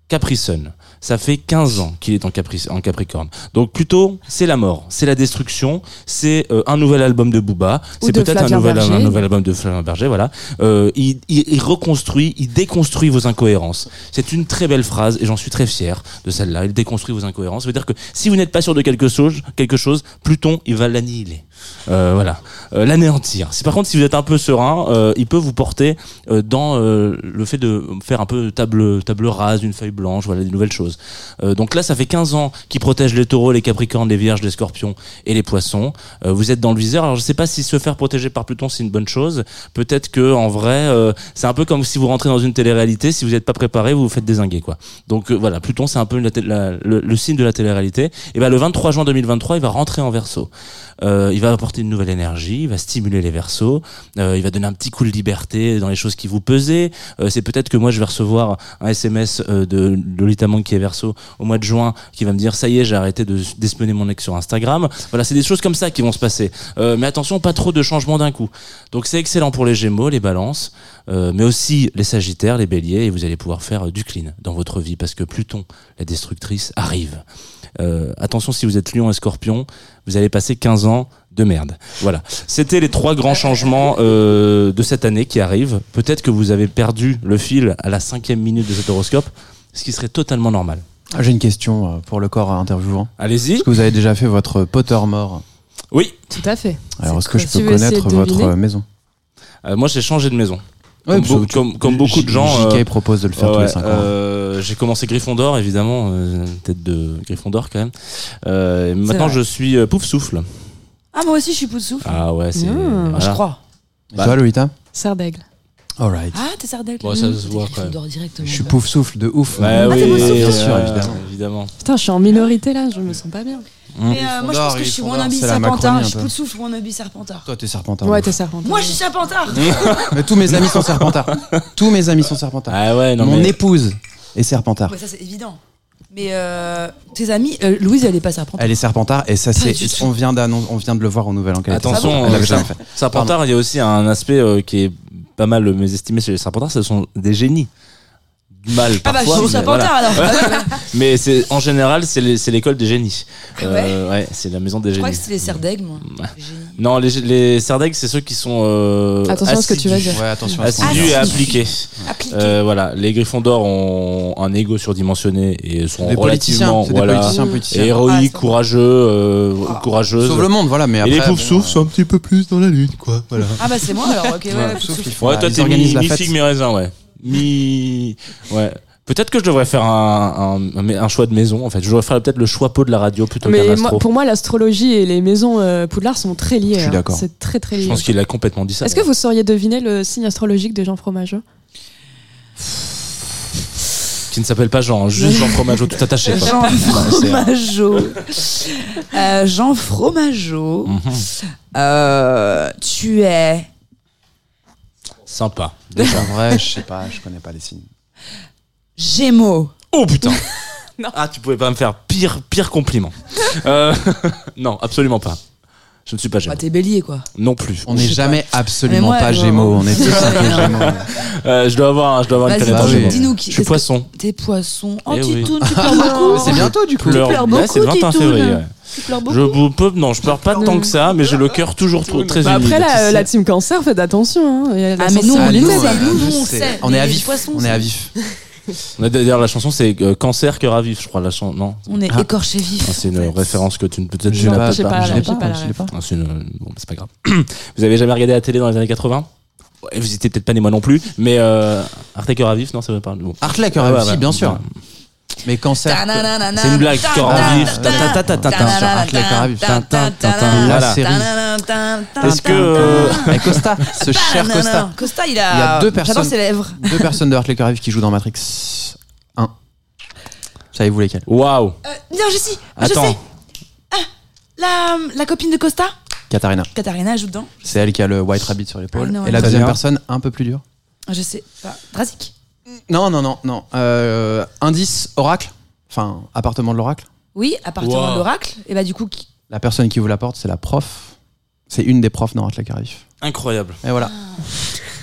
B: Capricorne. Ça fait 15 ans qu'il est en, Capri- en Capricorne. Donc plutôt, c'est la mort, c'est la destruction, c'est euh, un nouvel album de Booba, c'est peut-être un nouvel,
D: Berger.
B: un nouvel album de Flavien Berger, voilà. Euh, il, il- il reconstruit, il déconstruit vos incohérences. C'est une très belle phrase et j'en suis très fier de celle-là. Il déconstruit vos incohérences. Ça veut dire que si vous n'êtes pas sûr de quelque chose, quelque chose, Pluton, il va l'annihiler. Euh, voilà, l'anéantir. Si par contre, si vous êtes un peu serein, euh, il peut vous porter euh, dans euh, le fait de faire un peu table table rase, une feuille blanche, voilà des nouvelles choses. Euh, donc là, ça fait 15 ans qu'il protège les taureaux, les capricornes, les vierges, les scorpions et les poissons. Euh, vous êtes dans le viseur. Alors je sais pas si se faire protéger par Pluton c'est une bonne chose. Peut-être que en vrai, euh, c'est un peu comme si vous rentrez dans une télé-réalité. Si vous n'êtes pas préparé, vous vous faites désinguer quoi. Donc euh, voilà, Pluton c'est un peu le, signe de la télé-réalité. Et ben le 23 juin 2023, il va rentrer en Verseau. Euh, il va apporter une nouvelle énergie, il va stimuler les versos, euh, il va donner un petit coup de liberté dans les choses qui vous pesaient. Euh, c'est peut-être que moi je vais recevoir un SMS euh, de Lolita Mang qui est verso au mois de juin qui va me dire ça y est j'ai arrêté de d'espionner mon ex sur Instagram. Voilà, c'est des choses comme ça qui vont se passer. Mais attention, pas trop de changements d'un coup. Donc c'est excellent pour les Gémeaux, les Balances, mais aussi les Sagittaires, les Béliers, et vous allez pouvoir faire du clean dans votre vie parce que Pluton, la destructrice, arrive. Attention si vous êtes Lion et Scorpion, vous allez passer 15 ans de merde. Voilà. C'était les trois grands changements euh, de cette année qui arrivent. Peut-être que vous avez perdu le fil à la cinquième minute de cet horoscope, ce qui serait totalement normal.
F: Ah, J'ai une question euh, pour le corps interviewant.
B: Allez-y.
F: Est-ce que vous avez déjà fait votre potter mort
B: Oui.
D: Tout à fait.
F: Alors, est-ce que je peux connaître votre euh, maison
B: Euh, moi, j'ai changé de maison.
F: Ouais,
B: Comme comme- comme beaucoup de gens,
F: JK
B: euh,
F: propose de le faire tous les 5 ans.
B: euh, j'ai commencé Gryffondor, évidemment, euh, tête de Gryffondor quand même. Euh, et maintenant,
E: vrai.
B: je suis euh, Pouf Souffle.
E: Ah, moi aussi, je suis Poussou.
B: Ah ouais, c'est.
D: Mmh.
B: voilà.
E: Je crois.
F: Et toi, Lolita
D: Serre d'aigle.
F: Alright.
E: Ah, t'es Sardaigle.
B: Bon, ça se voit,
E: T'es
B: quand même.
F: Je suis pouf souffle de ouf.
B: Ouais,
E: Ah,
B: oui,
E: Souffle
F: Bien sûr,
B: ouais,
F: évidemment.
B: évidemment.
D: Putain, je suis en minorité là, je me sens pas bien.
E: Mais euh, moi, je pense que je suis wannabe
F: c'est la
E: serpentard. Je suis
F: peu.
E: coup de souffle wannabe serpentard.
F: Toi, t'es serpentard.
D: Ouais, t'es serpentard.
E: Moi, je suis serpentard.
F: Mais tous mes amis sont serpentards. tous mes amis sont serpentards.
B: Ah ouais, non
F: Mon
B: mais.
F: épouse est serpentard.
E: Ouais, ça, c'est évident. Mais euh, tes amis, euh, Louise, elle est pas serpentard.
F: Elle est serpentard et ça c'est on vient d'annon- on vient de le voir au nouvel an
B: Attention,
F: serpentard.
B: Euh,
F: jamais fait.
B: Serpentard, il y a aussi un aspect euh, qui est pas mal mésestimé chez les Serpentards, ce sont des génies. Mal
E: Ah bah, je
B: parfois.
E: suis
B: mais
E: serpentard alors.
B: Mais c'est en général, c'est les- c'est l'école des génies.
E: Ah
B: Euh, ouais, c'est la maison des
E: Je
B: génies.
E: crois que c'était les d'aigle, moi. Les.
B: Non, les, les Serdeg, c'est ceux qui sont euh,
D: Attention à ce que tu vas
B: assidus.
D: dire.
F: Ouais, attention à ce qu'on
B: Assidus
F: dit.
B: et
E: Assidus.
B: appliqués.
E: Appliqué.
B: Euh, voilà, les Gryffondors ont un ego surdimensionné et sont
F: Des politiciens,
B: relativement
F: c'est des
B: voilà,
F: politiciens politiciens.
B: héroïques,
E: Ah, ça.
B: courageux, euh, courageuses.
F: Sauve le monde, voilà, mais
B: et
F: après.
B: les pauvres
F: bon,
B: souffles sont un petit peu plus dans la lutte, quoi. Voilà.
E: Ah bah c'est moi alors, ok, ouais,
F: ouais, font-
B: Ouais, toi t'es mi,
F: la
B: mi
F: fête.
B: figue, mi raisin, ouais. Mi, ouais. Peut-être que je devrais faire un, un, un choix de maison, en fait. Je devrais faire peut-être le choix pot de la radio plutôt qu'un
D: Mais
B: astro.
D: moi, pour moi, l'astrologie et les maisons euh, Poudlard sont très liées.
F: Je suis
D: hein.
F: d'accord.
D: C'est très très
B: Je
D: lié.
B: pense qu'il a complètement dit ça.
D: Est-ce que vous sauriez deviner le signe astrologique de Jean Fromageau
B: Qui ne s'appelle pas Jean, juste Jean Fromageau tout attaché. quoi.
E: Jean Fromageau. Euh, Jean Fromageau.
B: Mhm.
F: Euh,
E: tu es.
B: Sympa.
F: En vrai, je sais pas, je connais pas les signes.
E: Gémeaux.
B: Oh putain Ah, tu pouvais pas me faire pire, pire compliment. Euh, non, absolument pas. Je ne suis pas
E: Bah,
B: Gémeaux.
E: t'es bélier quoi.
B: Non plus.
F: On n'est jamais
E: Mais
F: absolument
E: moi,
F: pas
E: non.
F: Gémeaux, on est tous un peu
E: Non.
F: Gémeaux.
B: Euh, je dois avoir, je dois avoir une
F: bah
E: dis-nous qui.
B: Je suis poisson.
E: T'es poisson. Oh,
B: Eh oui.
E: Titoun, tu pleures beaucoup.
F: C'est bientôt du coup.
B: Pleure.
E: pleures
B: Ouais, c'est le
E: beaucoup,
B: 21
E: Titoun.
B: février. ouais.
E: Tu pleures beaucoup.
B: Je vous peux, non, je pleure pas tant que ça, mais j'ai le cœur toujours trop, très
D: Bah
B: humide.
D: Après, la,
B: sais.
D: la team cancer, faites attention. Hein. Il y a la
E: Ah, mais nous, on
D: sensibilité.
E: le
F: nous,
E: sait,
F: euh,
E: nous, on
F: sais.
E: sait.
F: On est à
E: les
F: vif.
E: poissons,
F: On est à vif.
B: On a D'ailleurs, la chanson, c'est euh, Cancer, cœur à vif, je crois. La chanson, non.
E: On est
B: Ah.
E: écorché vif.
B: Ah, c'est une référence que tu ne peut-être
F: Je
B: tu
F: l'ai
B: n'as
F: pas,
D: j'ai
B: peut-être
D: pas,
F: je
D: la-
F: l'ai
D: j'ai pas la
F: je l'ai
D: ref.
F: pas.
B: Ah, c'est une- Bon, c'est pas grave. vous avez jamais regardé la télé dans les années 80 ouais, Vous étiez peut-être pas né moi non plus, mais euh, Arte cœur à vif, non, ça veut pas. Bon.
F: Hartley,
B: Ah, ouais,
F: si,
B: ouais.
F: bien sûr. Mais cancer.
B: C'est une blague, ta.
F: La
B: Voilà.
F: série.
B: Est-ce que euh,
F: Avec Costa, ce cher Costa.
E: Costa, il a.
F: Il y a deux
E: J'adore
F: personnes.
E: ses lèvres.
F: Deux personnes de Hartley vif qui jouent dans Matrix 1. Savez-vous lesquelles?
B: Waouh
E: Euh, non, je sais. Je
B: Attends.
E: sais. Ah, la, la copine de Costa,
F: Katharina.
E: Katharina, joue dedans.
F: C'est elle qui a le White Rabbit sur l'épaule.
E: Ah
F: Et la deuxième personne, un peu plus dure.
E: Je sais pas. Drazik.
F: Non, non, non, non. Euh, indice, oracle. Enfin, appartement de l'oracle.
E: Oui, appartement
B: Wow.
E: de l'oracle. Et bah, du coup, qui-
F: La personne qui vous la porte, c'est la prof. C'est une des profs dans Hartley Cœur à vif.
B: Incroyable.
F: Et voilà.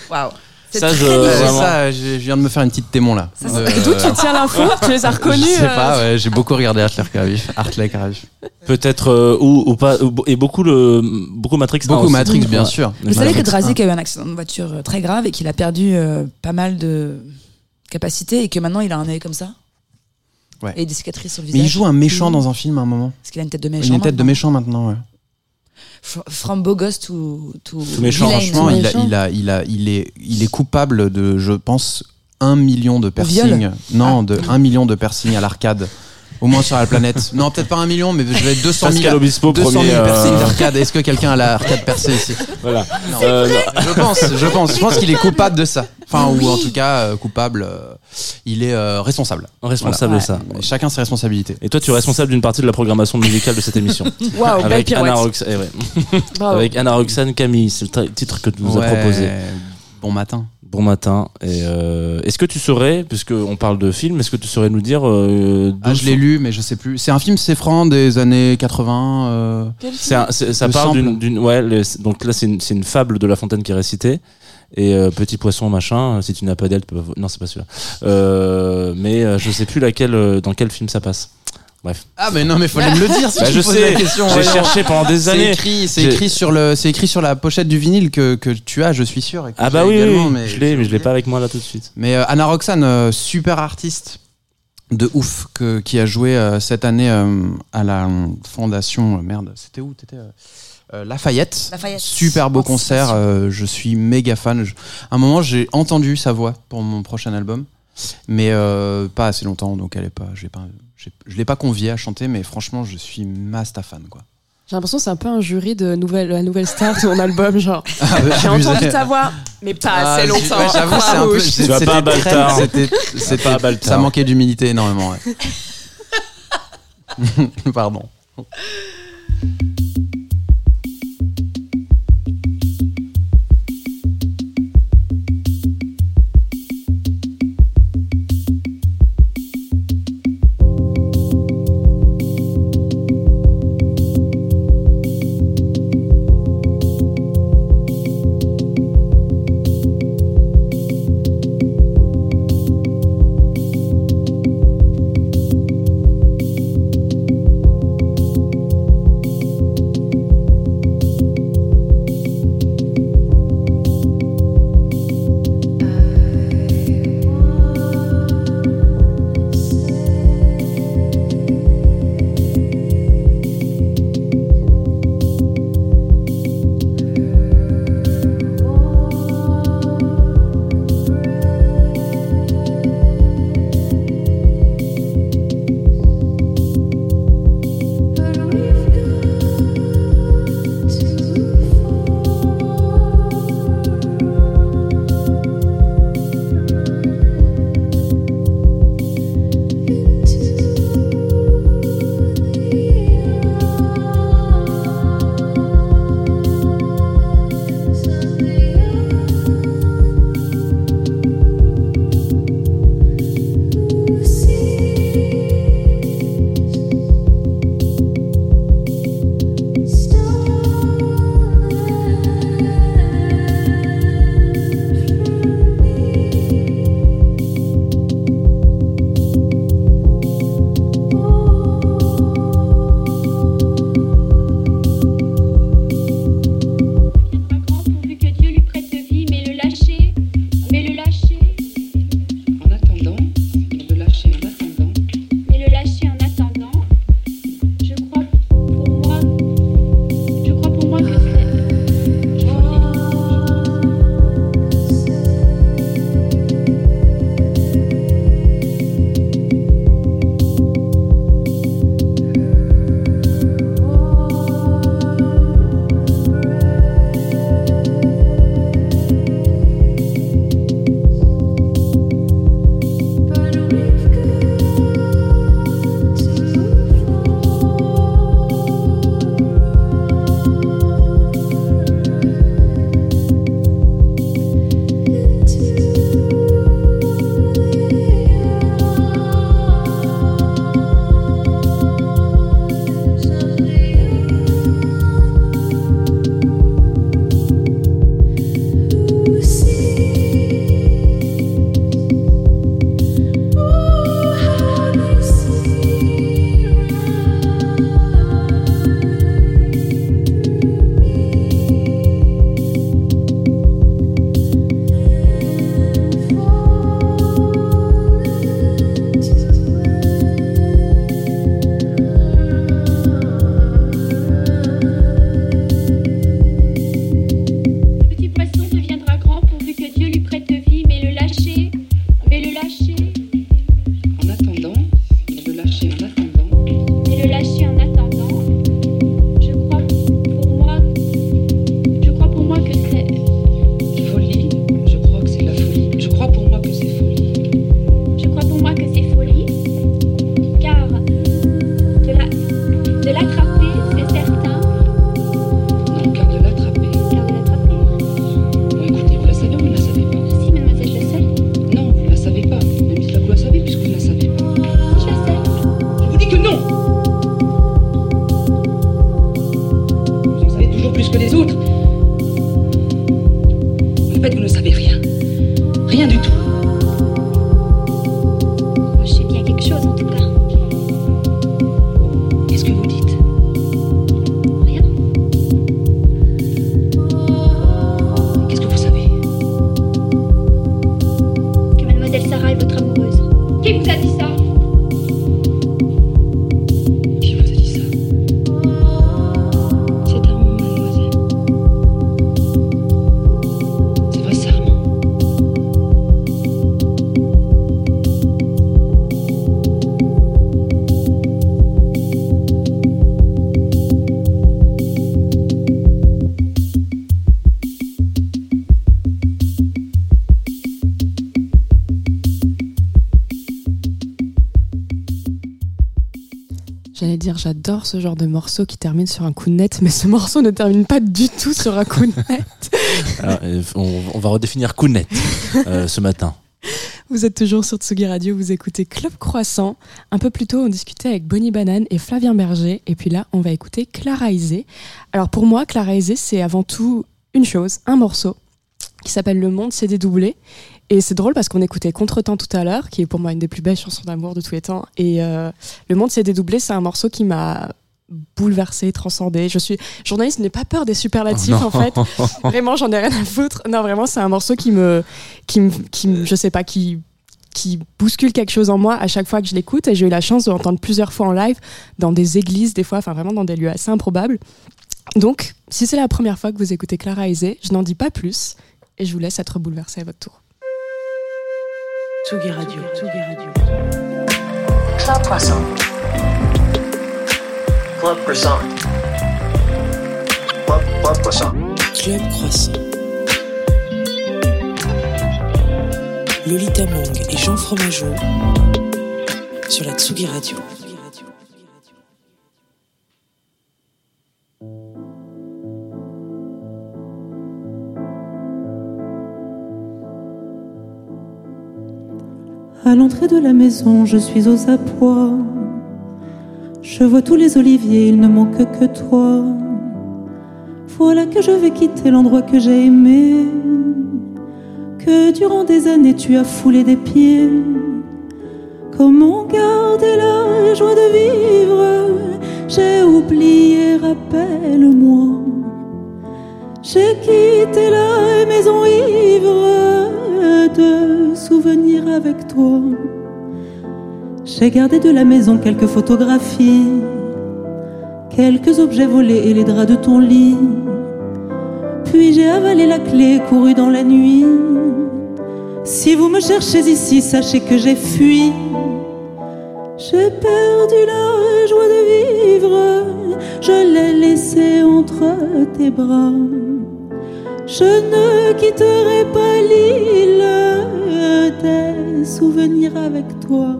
E: waouh. C'est
B: Ça,
E: très
B: je-
E: niche.
F: Euh,
B: vraiment.
F: ça, je je viens de me faire une petite témoin là.
E: Ça,
F: Euh,
D: d'où tu tiens l'info? Tu les as reconnus
F: Je sais
D: euh,
F: pas, ouais, j'ai beaucoup regardé. Hartley Cœur à vif.
B: Peut-être euh, ou, ou pas ou- et beaucoup le beaucoup Matrix. un
F: Beaucoup
B: aussi.
F: Matrix, bien sûr.
E: Vous savez que
F: Matrix
E: Drazik a eu un accident de voiture euh, très grave et qu'il a perdu euh, pas mal de capacités et que maintenant il a un œil comme ça.
F: Ouais.
E: Et des cicatrices sur le
F: Mais
E: visage.
F: il joue un méchant dans un film à un moment.
E: Parce qu'il a une tête de
F: Il a
E: méchant.
F: une tête de méchant maintenant, ouais.
E: Fr- From beau gosse to, to,
B: Tout méchant,
E: vilain.
F: Franchement,
D: tout
F: il, a,
D: méchant.
F: il, a, il, a, il, est, il est coupable de, je pense, un million de
E: viol
F: piercings. Non, de un million de piercings à l'arcade. Au moins sur la planète. Non, peut-être pas un million, mais je vais être 200 000.
B: Pascal Obispo,
F: 200 000
B: premier, euh,
F: d'arcade. Est-ce que quelqu'un a l'arcade percée ici?
B: Voilà.
F: Non.
B: Euh, non.
F: Je pense, je pense. Je pense qu'il est coupable de ça. Enfin,
E: Oui.
F: ou en tout cas, euh, coupable. euh, il est euh, responsable.
B: Responsable de ça.
F: Chacun ses responsabilités.
B: Et toi, tu es responsable d'une partie de la programmation musicale de cette émission.
D: Waouh, belle
B: avec Anna. Roxane, eh ouais. Avec Anna Roxane Camille, c'est le titre que tu nous as
F: Ouais.
B: proposé.
F: Bon matin.
B: Bon matin. Et euh, est-ce que tu saurais, puisque on parle de film, est-ce que tu saurais nous dire euh,
F: Ah, je l'ai lu, mais je sais plus. C'est un film séfrant des années 80. euh,
B: C'est un- c'est- ça
F: sample.
B: d'une, d'une- ouais. donc là, c'est une, c'est une fable de La Fontaine qui est récitée. Et euh, petit poisson machin. Si tu n'as pas d'aile, tu peux pas- non, c'est pas celui-là. Euh, mais euh, je sais plus laquelle, euh, dans quel film ça passe. Bref.
F: Ah, mais non, mais fallait me le dire si
B: Bah,
F: tu
B: je sais.
F: la question.
B: J'ai cherché pendant des
F: C'est
B: années.
F: écrit, c'est écrit sur le, c'est écrit sur la pochette du vinyle que, que tu as, je suis sûr. et que
B: Ah bah oui, oui, oui. je l'ai, mais je l'ai pas avec moi là tout de suite.
F: Mais euh, Anna Roxane, euh, super artiste de ouf, que, qui a joué euh, cette année euh, à la fondation. euh, merde, c'était où? T'étais Lafayette.
E: Lafayette.
F: Super beau concert. euh, je suis méga fan. Je- à un moment, j'ai entendu sa voix pour mon prochain album, mais euh, pas assez longtemps, donc elle est pas. J'ai pas. J'ai- Je l'ai pas conviée à chanter, mais franchement, je suis masta fan, quoi.
D: J'ai l'impression que c'est un peu un jury de nouvelle, la nouvelle star de mon album. Genre, j'ai
F: Abusé.
D: entendu ta voix, mais pas
F: Ah,
D: assez
F: j'ai-
D: longtemps.
F: ouais, J'avoue, c'est un peu.
D: Croix-rouge.
B: Tu vas
F: c'était
B: pas Baltar.
F: C'était,
B: pas Baltar.
F: ça manquait d'humilité énormément. ouais. Pardon.
D: Dire, j'adore ce genre de morceau qui termine sur un coup net, mais ce morceau ne termine pas du tout sur un coup net.
B: Alors, euh, on, on va redéfinir Kounet euh, ce matin.
D: Vous êtes toujours sur Tsugi Radio, vous écoutez Club Croissant. Un peu plus tôt, on discutait avec Bonnie Banane et Flavien Berger, et puis là, on va écouter Clara Isé. Alors pour moi, Clara Isé, c'est avant tout une chose, un morceau qui s'appelle Le Monde s'est dédoublé. Et c'est drôle parce qu'on écoutait Contretemps tout à l'heure, qui est pour moi une des plus belles chansons d'amour de tous les temps. Et euh, Le Monde s'est dédoublé, c'est un morceau qui m'a bouleversée, transcendée. Je suis journaliste, n'ai pas peur des superlatifs
B: Oh
D: en fait. Vraiment, j'en ai rien à foutre. Non, vraiment, c'est un morceau qui me, qui me, qui me- je sais pas, qui qui bouscule quelque chose en moi à chaque fois que je l'écoute et j'ai eu la chance de l'entendre plusieurs fois en live dans des églises des fois enfin vraiment dans des lieux assez improbables donc si c'est la première fois que vous écoutez Clara Isé je n'en dis pas plus et je vous laisse être bouleversé à votre tour
A: Tsugi Radio. Tsugi Radio.
C: Club Croissant.
J: Club Croissant. Club, Club Croissant.
A: Club Croissant. Lolita Mang et Jean Fromageau sur la Tsugi Radio.
K: À l'entrée de la maison, je suis aux abois. Je vois tous les oliviers, il ne manque que toi. Voilà que je vais quitter l'endroit que j'ai aimé, que durant des années tu as foulé des pieds. Comment garder la joie de vivre? J'ai oublié, rappelle-moi. J'ai quitté la maison ivre de avec toi. J'ai gardé de la maison quelques photographies, quelques objets volés et les draps de ton lit. Puis j'ai avalé la clé, couru dans la nuit. Si vous me cherchez ici, sachez que j'ai fui. J'ai perdu la joie de vivre, je l'ai laissée entre tes bras. Je ne quitterai pas l'île des souvenirs avec toi.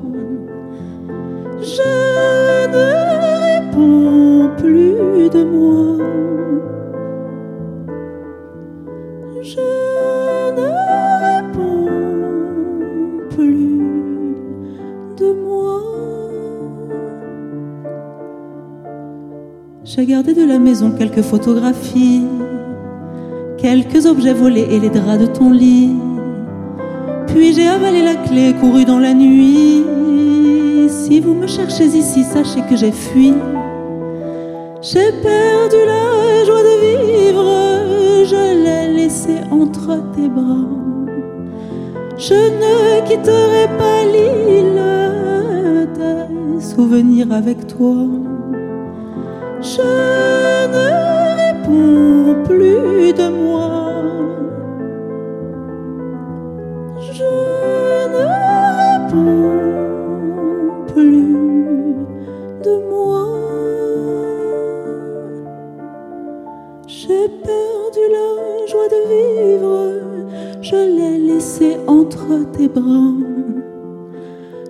K: Je ne réponds plus de moi. Je ne réponds plus de moi. J'ai gardé de la maison quelques photographies, quelques objets volés et les draps de ton lit. Puis j'ai avalé la clé, couru dans la nuit. Si vous me cherchez ici, sachez que j'ai fui. J'ai perdu la joie de vivre, je l'ai laissée entre tes bras. Je ne quitterai pas l'île des souvenirs avec toi. Je ne réponds plus de moi.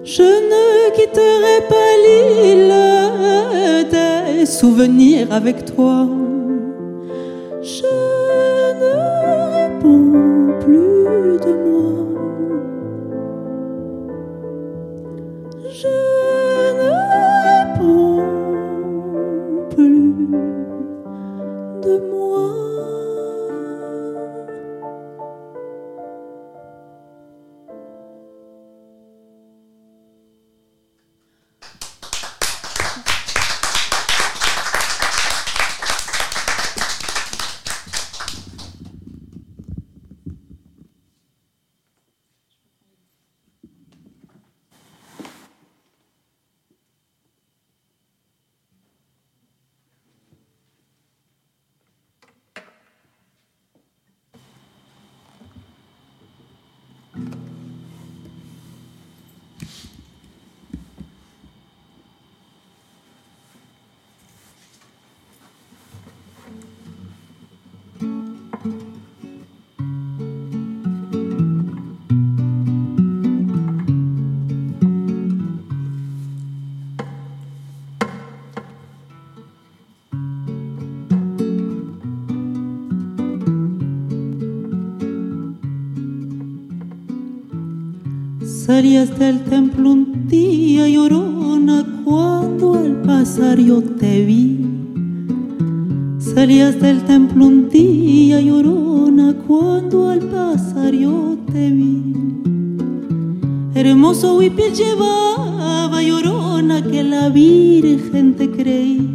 K: Je ne quitterai pas l'île des souvenirs avec toi. Je ne réponds plus de moi. Je ne réponds plus de moi. Salías del templo un día llorona cuando al pasar yo te vi. Salías del templo un día llorona cuando al pasar yo te vi. Hermoso huipil llevaba llorona que la Virgen te creí.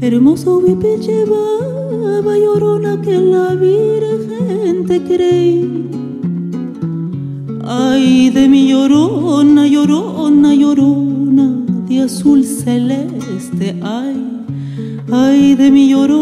K: Hermoso huipil llevaba llorona que la Virgen te creí. Ay de mi llorona, llorona, llorona de azul celeste, ay. Ay de mi llorona,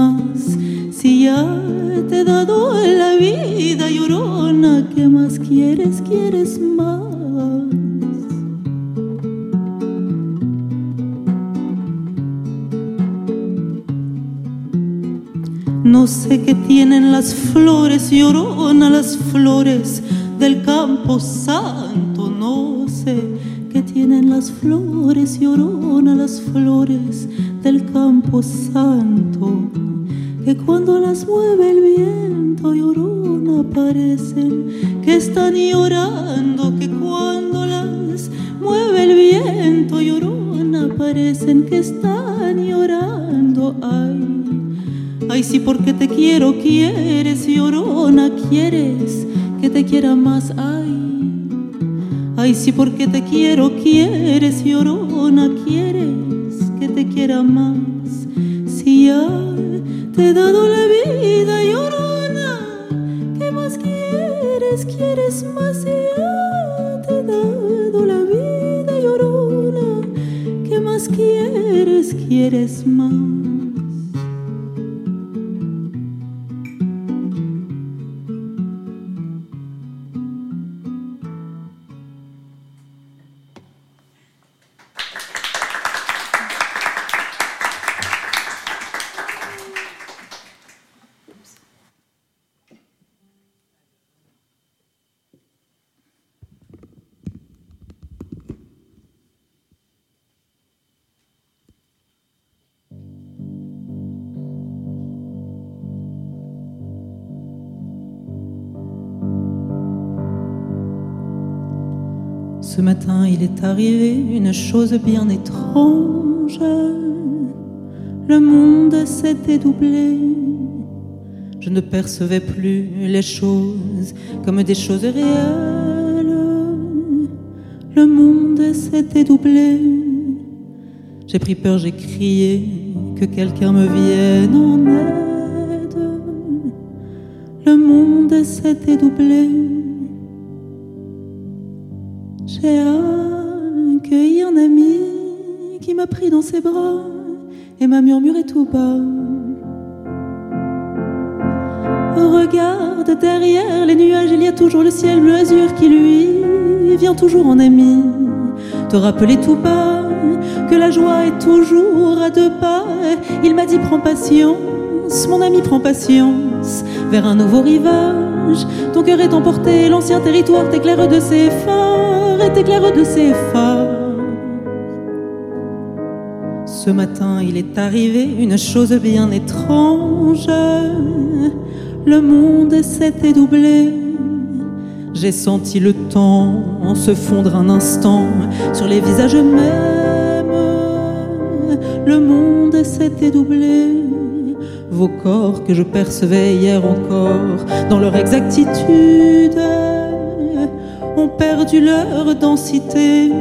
K: No sé qué tienen las flores, llorona, las flores del campo santo, no sé que tienen las flores, llorona, las flores del campo santo, que cuando las mueve el viento, llorona, parecen que están llorando, que cuando las mueve el viento, llorona, parecen que están llorando, ay. Ay, sí, porque te quiero, quieres, llorona, quieres que te quiera más, ay. Ay, sí, porque te quiero, quieres, llorona, quieres que te quiera más. Si ya te he dado la vida, llorona, ¿qué más quieres? ¿Quieres más? Si ya te he dado la vida, llorona, ¿qué más quieres? ¿Quieres más? Matin, il est arrivé une chose bien étrange. Le monde s'était doublé. Je ne percevais plus les choses comme des choses réelles. Le monde s'était doublé. J'ai pris peur, j'ai crié que quelqu'un me vienne en aide. Le monde s'était doublé. J'ai accueilli un ami qui m'a pris dans ses bras et m'a murmuré tout bas. Regarde derrière les nuages, il y a toujours le ciel bleu azur qui lui vient toujours en ami. Te rappeler tout bas que la joie est toujours à deux pas. Il m'a dit prends patience, mon ami prends patience vers un nouveau rivage. Ton cœur est emporté, l'ancien territoire t'éclaire de ses phares et t'éclaire de ses phares. Ce matin, il est arrivé une chose bien étrange. Le monde s'était doublé. J'ai senti le temps se fondre un instant sur les visages mêmes. Le monde s'était doublé. Vos corps que je percevais hier encore dans leur exactitude ont perdu leur densité.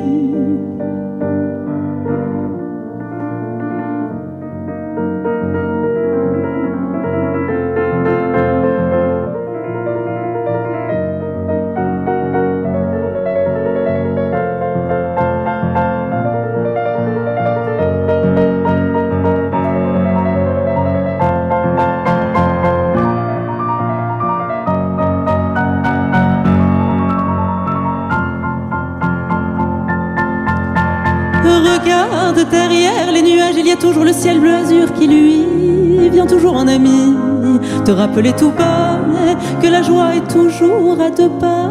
K: Ciel bleu azur qui lui vient toujours en ami. Te rappeler tout bas que la joie est toujours à deux pas.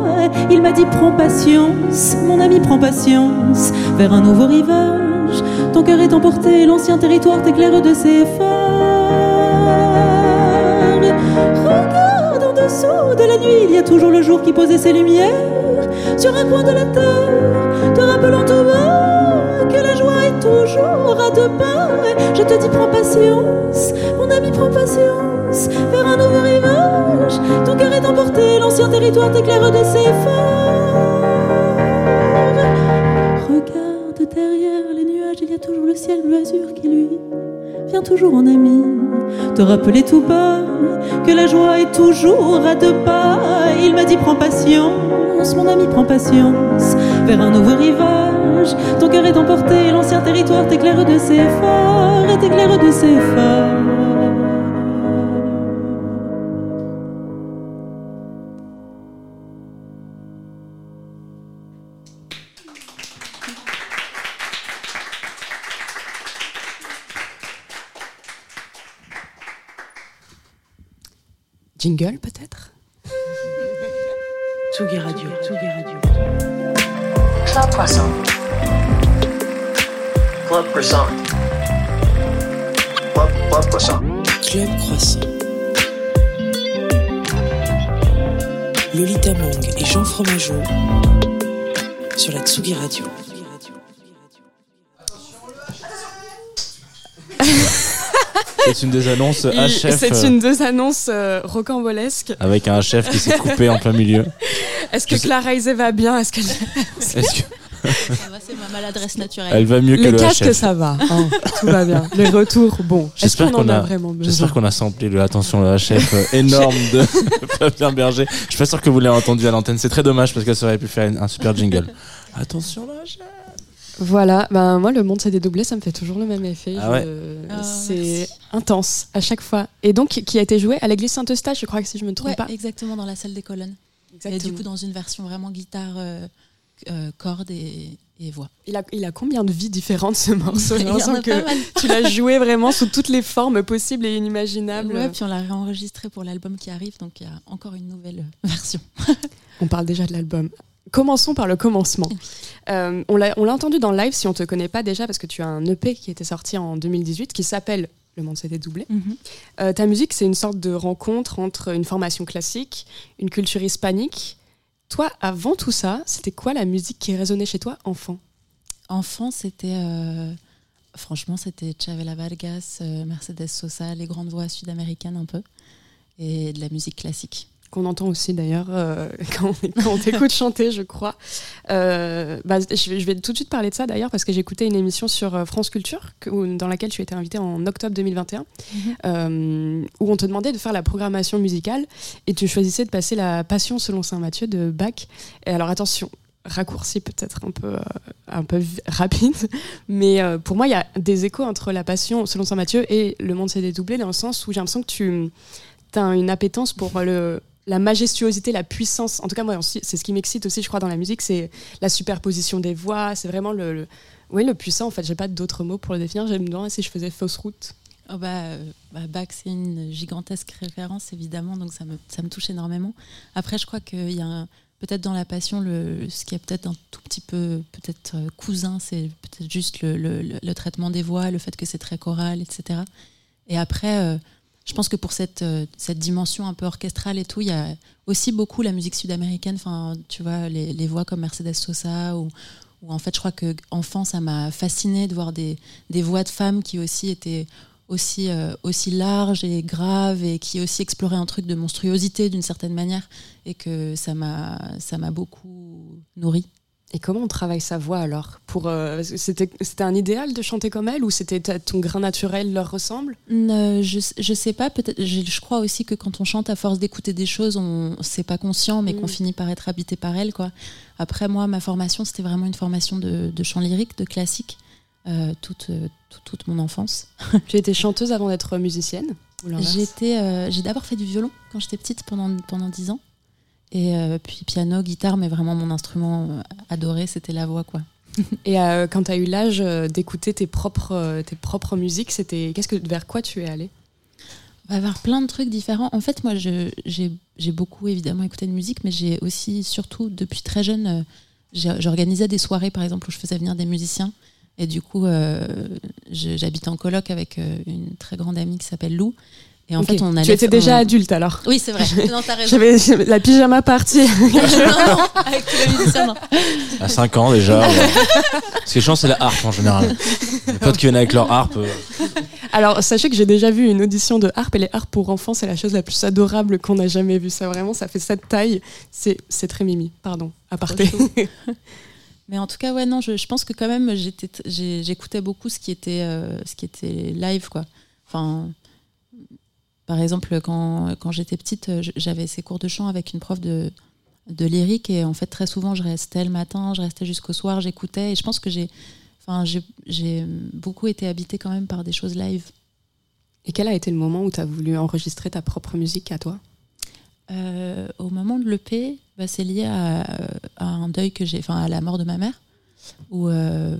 K: Il m'a dit prends patience, mon ami prends patience, vers un nouveau rivage. Ton cœur est emporté, l'ancien territoire t'éclaire de ses phares. Regarde en dessous de la nuit, il y a toujours le jour qui posait ses lumières sur un coin de la terre, te rappelant tout bas Je te dis prends patience, mon ami prends patience, vers un nouveau rivage. Ton cœur est emporté, l'ancien territoire t'éclaire de ses phares. Regarde derrière les nuages, il y a toujours le ciel bleu azur qui lui vient toujours en ami. Te rappeler tout bas que la joie est toujours à deux pas. Il m'a dit prends patience, mon ami prends patience, vers un nouveau rivage. Ton cœur est emporté, l'ancien territoire t'éclaire de ses phares et t'éclaire de ses phares.
D: Jingle peut-être?
A: Tsugi Radio. Tsugi Radio.
C: Club Croissant.
J: Club Croissant. Club, Club Croissant.
A: Club Croissant. Lolita Mang et Jean Fromageau sur la Tsugi Radio.
B: C'est une des annonces
D: Il-
B: HF
D: C'est
B: euh,
D: une deux annonces euh, rocambolesques.
B: avec un chef qui s'est coupé en plein milieu.
D: Est-ce que Clara Isé va bien? Est-ce qu'elle
B: Est-ce que
L: c'est ma maladresse naturelle.
B: elle va mieux que
D: les
B: le
D: casques
B: HF
D: ça va hein, Tout va bien. Les retours bon.
B: J'espère
D: qu'on a,
B: a,
D: vraiment besoin
B: j'espère qu'on a samplé le attention le HF euh, énorme de Fabien Berger. Je suis pas sûr que vous l'ayez entendu à l'antenne. C'est très dommage parce qu'elle aurait pu faire une- un super jingle. Attention le HF.
D: Voilà, ben moi le monde s'est dédoublé, ça me fait toujours le même effet.
B: Ah ouais.
L: Ah,
D: c'est intense à chaque fois. Et donc qui a été joué à l'église Saint-Eustache, je crois que si je me trompe
L: Ouais,
D: pas.
L: exactement, dans la salle des colonnes. Et du coup, dans une version vraiment guitare, euh, cordes et, et voix.
D: il a, il a combien de vies différentes ce morceau
L: Il
D: J'ai l'impression que tu l'as joué vraiment sous toutes les formes possibles et inimaginables.
L: Ouais, puis on l'a réenregistré pour l'album qui arrive, donc il y a encore une nouvelle euh, version.
D: On parle déjà de l'album. Commençons par le commencement. Euh, on l'a entendu dans le live si on te connaît pas déjà parce que tu as un EP qui était sorti en 2018 qui s'appelle Le monde s'est dédoublé. Euh, ta musique, c'est une sorte de rencontre entre une formation classique, une culture hispanique. Toi, avant tout ça, c'était quoi la musique qui résonnait chez toi, enfant?
L: Enfant, c'était. euh, franchement, c'était Chavela Vargas, euh, Mercedes Sosa, les grandes voix sud-américaines un peu. Et de la musique classique.
D: Qu'on entend aussi d'ailleurs euh, quand on, t'écoute chanter, je crois. Euh, bah, je, vais, tout de suite parler de ça d'ailleurs parce que j'ai écouté une émission sur euh, France Culture que- dans laquelle tu étais invité en octobre 2021 euh, où on te demandait de faire la programmation musicale et tu choisissais de passer la Passion selon Saint Matthieu de Bach. Et alors attention, raccourci peut-être un peu, euh, un peu rapide, mais euh, pour moi il y a des échos entre la Passion selon Saint Matthieu et Le Monde s'est dédoublé dans le sens où j'ai l'impression que tu as une appétence pour le la majestuosité, la puissance. En tout cas, moi, c'est ce qui m'excite aussi, je crois, dans la musique, c'est la superposition des voix. C'est vraiment le, oui, le puissant. En fait, j'ai pas d'autres mots pour le définir. J'aime bien si je faisais fausse route.
L: Oh bah, Bach, c'est une gigantesque référence, évidemment, donc ça me, ça me touche énormément. Après, je crois qu'il y a peut-être dans la passion, le, ce qui est peut-être un tout petit peu peut-être euh, cousin, c'est peut-être juste le- le traitement des voix, le fait que c'est très choral, etc. Et après, euh, je pense que pour cette, euh, cette dimension un peu orchestrale et tout, il y a aussi beaucoup la musique sud-américaine, enfin, tu vois, les, les voix comme Mercedes Sosa ou, en fait, je crois que enfant, ça m'a fasciné de voir des, des voix de femmes qui aussi étaient aussi, euh, aussi larges et graves et qui aussi exploraient un truc de monstruosité d'une certaine manière et que ça m'a ça m'a beaucoup nourri.
D: Et comment on travaille sa voix alors? Pour euh, c'était c'était un idéal de chanter comme elle ou c'était ta- ton grain naturel leur ressemble?
L: Ne- je, je sais pas, peut-être. Je, je crois aussi que quand on chante, à force d'écouter des choses, on c'est pas conscient, mais
D: Mm.
L: qu'on finit par être habité par elles, quoi. Après, moi, ma formation, c'était vraiment une formation de, de chant lyrique, de classique, euh, toute, euh, toute, toute mon enfance.
D: Tu étais chanteuse avant d'être musicienne
L: J'étais, euh, j'ai d'abord fait du violon quand j'étais petite pendant pendant dix ans, et euh, puis piano, guitare, mais vraiment mon instrument euh, adoré, c'était la voix, quoi.
D: Et euh, quand tu as eu l'âge d'écouter tes propres, tes propres musiques, c'était qu'est-ce que vers quoi tu es allé
L: On va avoir plein de trucs différents. En fait, moi, j'ai beaucoup évidemment écouté de musique, mais j'ai aussi, surtout depuis très jeune, j'organisais des soirées, par exemple, où je faisais venir des musiciens. Et du coup, euh, j'habite en coloc avec une très grande amie qui s'appelle Lou. Et en
D: Ok.
L: fait, on allait
D: tu étais
L: on-
D: déjà adulte alors.
L: Oui, c'est vrai. Non, t'as raison.
D: J'avais j'avais la pyjama partie.
L: non, non, avec tous les musiciens, non.
B: À 5 ans déjà. ouais. Ce qui est chiant, c'est la harpe en général. Les potes qui viennent avec leur harpe. euh,
D: Alors, sachez que j'ai déjà vu une audition de harpe et les harpes pour enfants, c'est la chose la plus adorable qu'on a jamais vue. Ça vraiment, ça fait cette taille. C'est c'est très mimi. Pardon, aparté.
L: Mais en tout cas, ouais, non, je, je pense que quand même, j'écoutais beaucoup ce qui était, euh, ce qui était live, quoi. Enfin, par exemple, quand, quand j'étais petite, euh, j'avais ces cours de chant avec une prof de, de lyrique et en fait, très souvent, je restais le matin, je restais jusqu'au soir, j'écoutais et je pense que j'ai, enfin, j'ai, j'ai beaucoup été habitée quand même par des choses live.
D: Et quel a été le moment où tu as voulu enregistrer ta propre musique à toi?
L: Euh, au moment de l'EP, bah, c'est lié à, à un deuil que j'ai, enfin à la mort de ma mère, ou euh,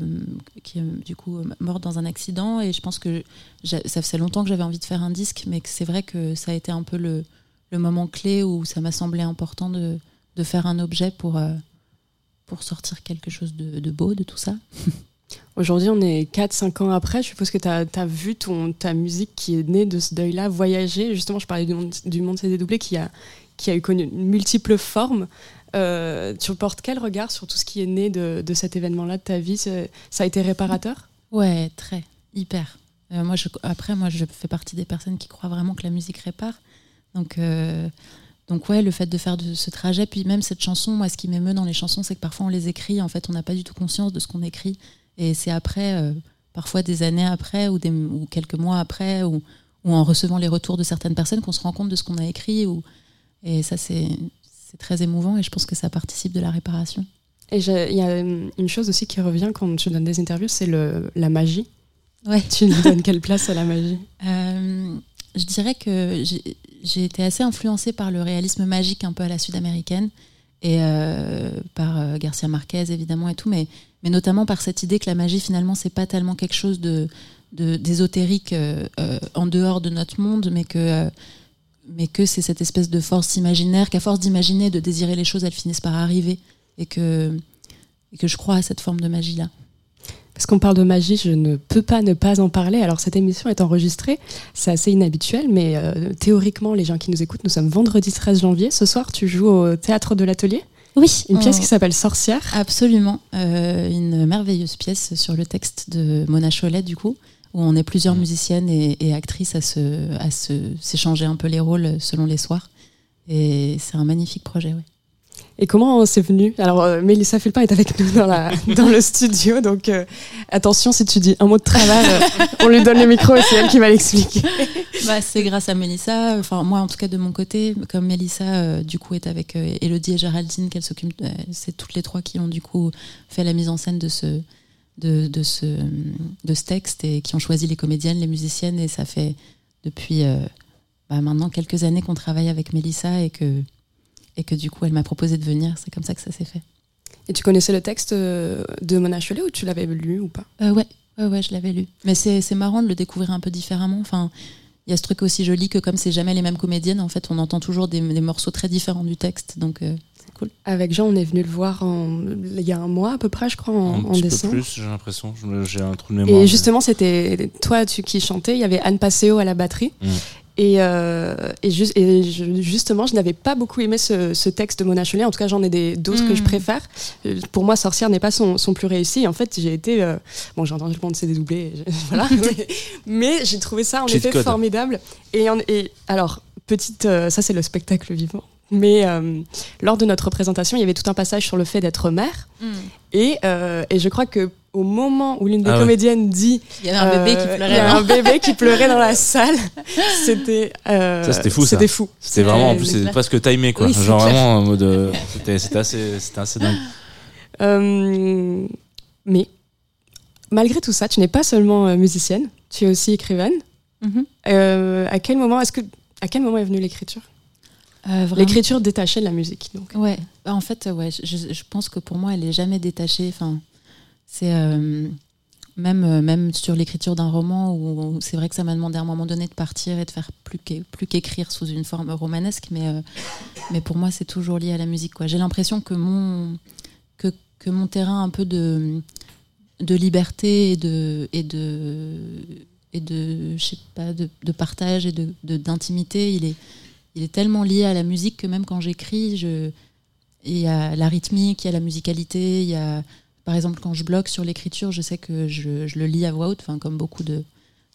L: qui est du coup morte dans un accident. Et je pense que ça faisait longtemps que j'avais envie de faire un disque, mais que c'est vrai que ça a été un peu le, le moment clé où ça m'a semblé important de, de faire un objet pour, euh, pour sortir quelque chose de, de beau de tout ça.
D: Aujourd'hui, on est 4-5 ans après. Je suppose que tu as, vu ton, ta musique qui est née de ce deuil-là voyager. Justement, je parlais du monde, du monde CD doublé qui a, qui a eu connu multiples formes. Euh, tu portes quel regard sur tout ce qui est né de, de cet événement-là de ta vie Ça a été réparateur
L: Ouais, très, hyper. Euh, moi, après, moi, je fais partie des personnes qui croient vraiment que la musique répare. Donc, euh, donc ouais, le fait de faire ce trajet, puis même cette chanson, moi, ce qui m'émeut dans les chansons, c'est que parfois on les écrit, en fait, on n'a pas du tout conscience de ce qu'on écrit. Et c'est après, euh, parfois des années après, ou, quelques mois après, ou, en recevant les retours de certaines personnes, qu'on se rend compte de ce qu'on a écrit. Et ça, c'est c'est très émouvant, et je pense que ça participe de la réparation.
D: Et il y a euh, une chose aussi qui revient quand tu donnes des interviews, c'est la magie.
L: Ouais.
D: Tu lui donnes quelle place à la magie?
L: Euh, je dirais que j'ai- été assez influencée par le réalisme magique un peu à la sud-américaine et euh, par Garcia Marquez évidemment et tout, mais, mais notamment par cette idée que la magie finalement c'est pas tellement quelque chose de d'ésotérique euh, en dehors de notre monde, mais que mais que c'est cette espèce de force imaginaire qu'à force d'imaginer, de désirer les choses, elles finissent par arriver et que et que je crois à cette forme de magie là.
D: Parce qu'on parle de magie, je ne peux pas ne pas en parler. Alors cette émission est enregistrée, c'est assez inhabituel, mais euh, théoriquement, les gens qui nous écoutent, nous sommes vendredi 13 janvier. Ce soir, tu joues au théâtre de l'atelier.
L: Oui,
D: Une pièce
L: on-
D: qui s'appelle Sorcière.
L: Absolument, Euh, une merveilleuse pièce sur le texte de Mona Cholet du coup, où on est plusieurs musiciennes et, et actrices à se à se s'échanger un peu les rôles selon les soirs. Et c'est un magnifique projet, oui.
D: Et comment c'est venu? Alors, euh, Mélissa Fulpin est avec nous dans, la, dans le studio, donc euh, attention, si tu dis un mot de travers, euh, on lui donne le micro et c'est elle qui va l'expliquer.
L: Bah, c'est grâce à Mélissa, enfin moi en tout cas de mon côté, comme Mélissa euh, du coup est avec euh, Elodie et Géraldine, qu'elle s'occupe, euh, c'est toutes les trois qui ont du coup fait la mise en scène de ce, de, de ce, de ce texte et qui ont choisi les comédiennes, les musiciennes et ça fait depuis euh, bah, maintenant quelques années qu'on travaille avec Mélissa et que, et que du coup elle m'a proposé de venir, c'est comme ça que ça s'est fait.
D: Et tu connaissais le texte euh, de Mona Chollet ou tu l'avais lu ou pas?
L: Euh, ouais, ouais, ouais, je l'avais lu. Mais c'est marrant de le découvrir un peu différemment. Enfin, il y a ce truc aussi joli que comme c'est jamais les mêmes comédiennes, en fait, on entend toujours des, des morceaux très différents du texte. Donc, euh, cool.
D: Avec Jean, on est venu le voir en- il y a un mois à peu près, je crois, en,
B: Un
D: en
B: petit peu
D: décembre.
B: plus, j'ai l'impression. J'ai un trou de mémoire.
D: Et justement, c'était toi tu, qui chantais, il y avait Anne Passeo à la batterie.
B: Mm.
D: Et, euh, et, juste, et je- justement, je n'avais pas beaucoup aimé ce, ce texte de Mona Chollet. En tout cas, j'en ai des d'autres que
L: Mm.
D: je préfère. Euh, Pour moi, Sorcière n'est pas son, son plus réussi. En fait, j'ai été. euh, bon, j'ai entendu le monde s'est dédoublé. voilà. mais mais j'ai trouvé ça en
B: Cheat
D: effet
B: code.
D: formidable. Et, en- et alors, petite. euh, ça, c'est le spectacle vivant. Mais euh, lors de notre représentation, il y avait tout un passage sur le fait d'être mère. Et, euh, et je crois que au moment où l'une des
B: Ah ouais.
D: comédiennes dit
L: Il y avait un bébé qui
D: euh,
L: pleurait,
D: il y a un bébé qui pleurait dans la salle, c'était euh,
B: Ça, c'était fou, ça.
D: C'était fou.
B: C'était vraiment, en plus,
D: C'est
B: presque timé, quoi.
D: Oui,
B: Genre
D: clair.
B: vraiment en mode. C'était c'était assez, c'était assez dingue.
D: Euh, mais malgré tout ça, tu n'es pas seulement musicienne, tu es aussi écrivaine.
L: Mhm.
D: Euh, à quel moment est-ce que à quel moment est venue l'écriture?
L: Euh.
D: L'écriture détachée de la musique. Donc.
L: Ouais, Bah, en fait, ouais, je, je pense que pour moi, elle est jamais détachée. Enfin, c'est euh, même, euh, même sur l'écriture d'un roman où, où c'est vrai que ça m'a demandé à un moment donné de partir et de faire plus qu'é- plus qu'écrire sous une forme romanesque, mais, euh, mais pour moi c'est toujours lié à la musique. J'ai l'impression que mon, que, que mon terrain un peu de, de liberté et de, et de, et de, je sais pas, de, de partage et de- d'intimité, il est, il est tellement lié à la musique que même quand j'écris, je, il y a la rythmique, il y a la musicalité, il y a, par exemple, quand je bloque sur l'écriture, je sais que je, je le lis à voix haute, comme beaucoup de,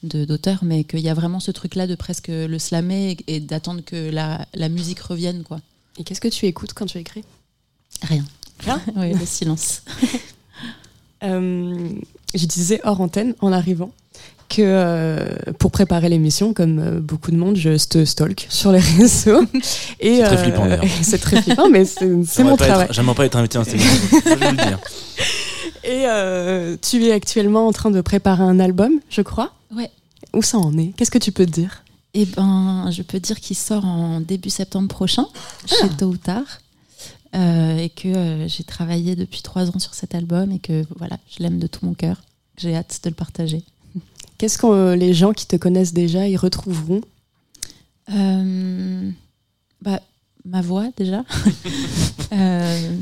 L: de- d'auteurs, mais qu'il y a vraiment ce truc-là de presque le slammer et, et d'attendre que la, la musique revienne, quoi.
D: Et qu'est-ce que tu écoutes quand tu écris?
L: Rien.
D: Rien?
L: Oui, le silence.
D: Euh, je disais hors antenne, en arrivant, que euh, pour préparer l'émission, comme euh, beaucoup de monde, je te stalk sur les réseaux. Et,
B: C'est très
D: euh,
B: flippant, d'ailleurs.
D: C'est très flippant, mais c'est mon travail.
B: J'aimerais pas être invité à cette émission. Je vais le dire.
D: Et euh, tu es actuellement en train de préparer un album, je crois.
L: Ouais.
D: Où ça en est? Qu'est-ce que tu peux te dire?
L: Eh ben, je peux dire qu'il sort en début septembre prochain, chez Tôt ou Tard. Euh, et que euh, j'ai travaillé depuis trois ans sur cet album et que voilà, je l'aime de tout mon cœur. J'ai hâte de le partager.
D: Qu'est-ce que euh, les gens qui te connaissent déjà y retrouveront?
L: Euh, bah, ma voix déjà. Euh,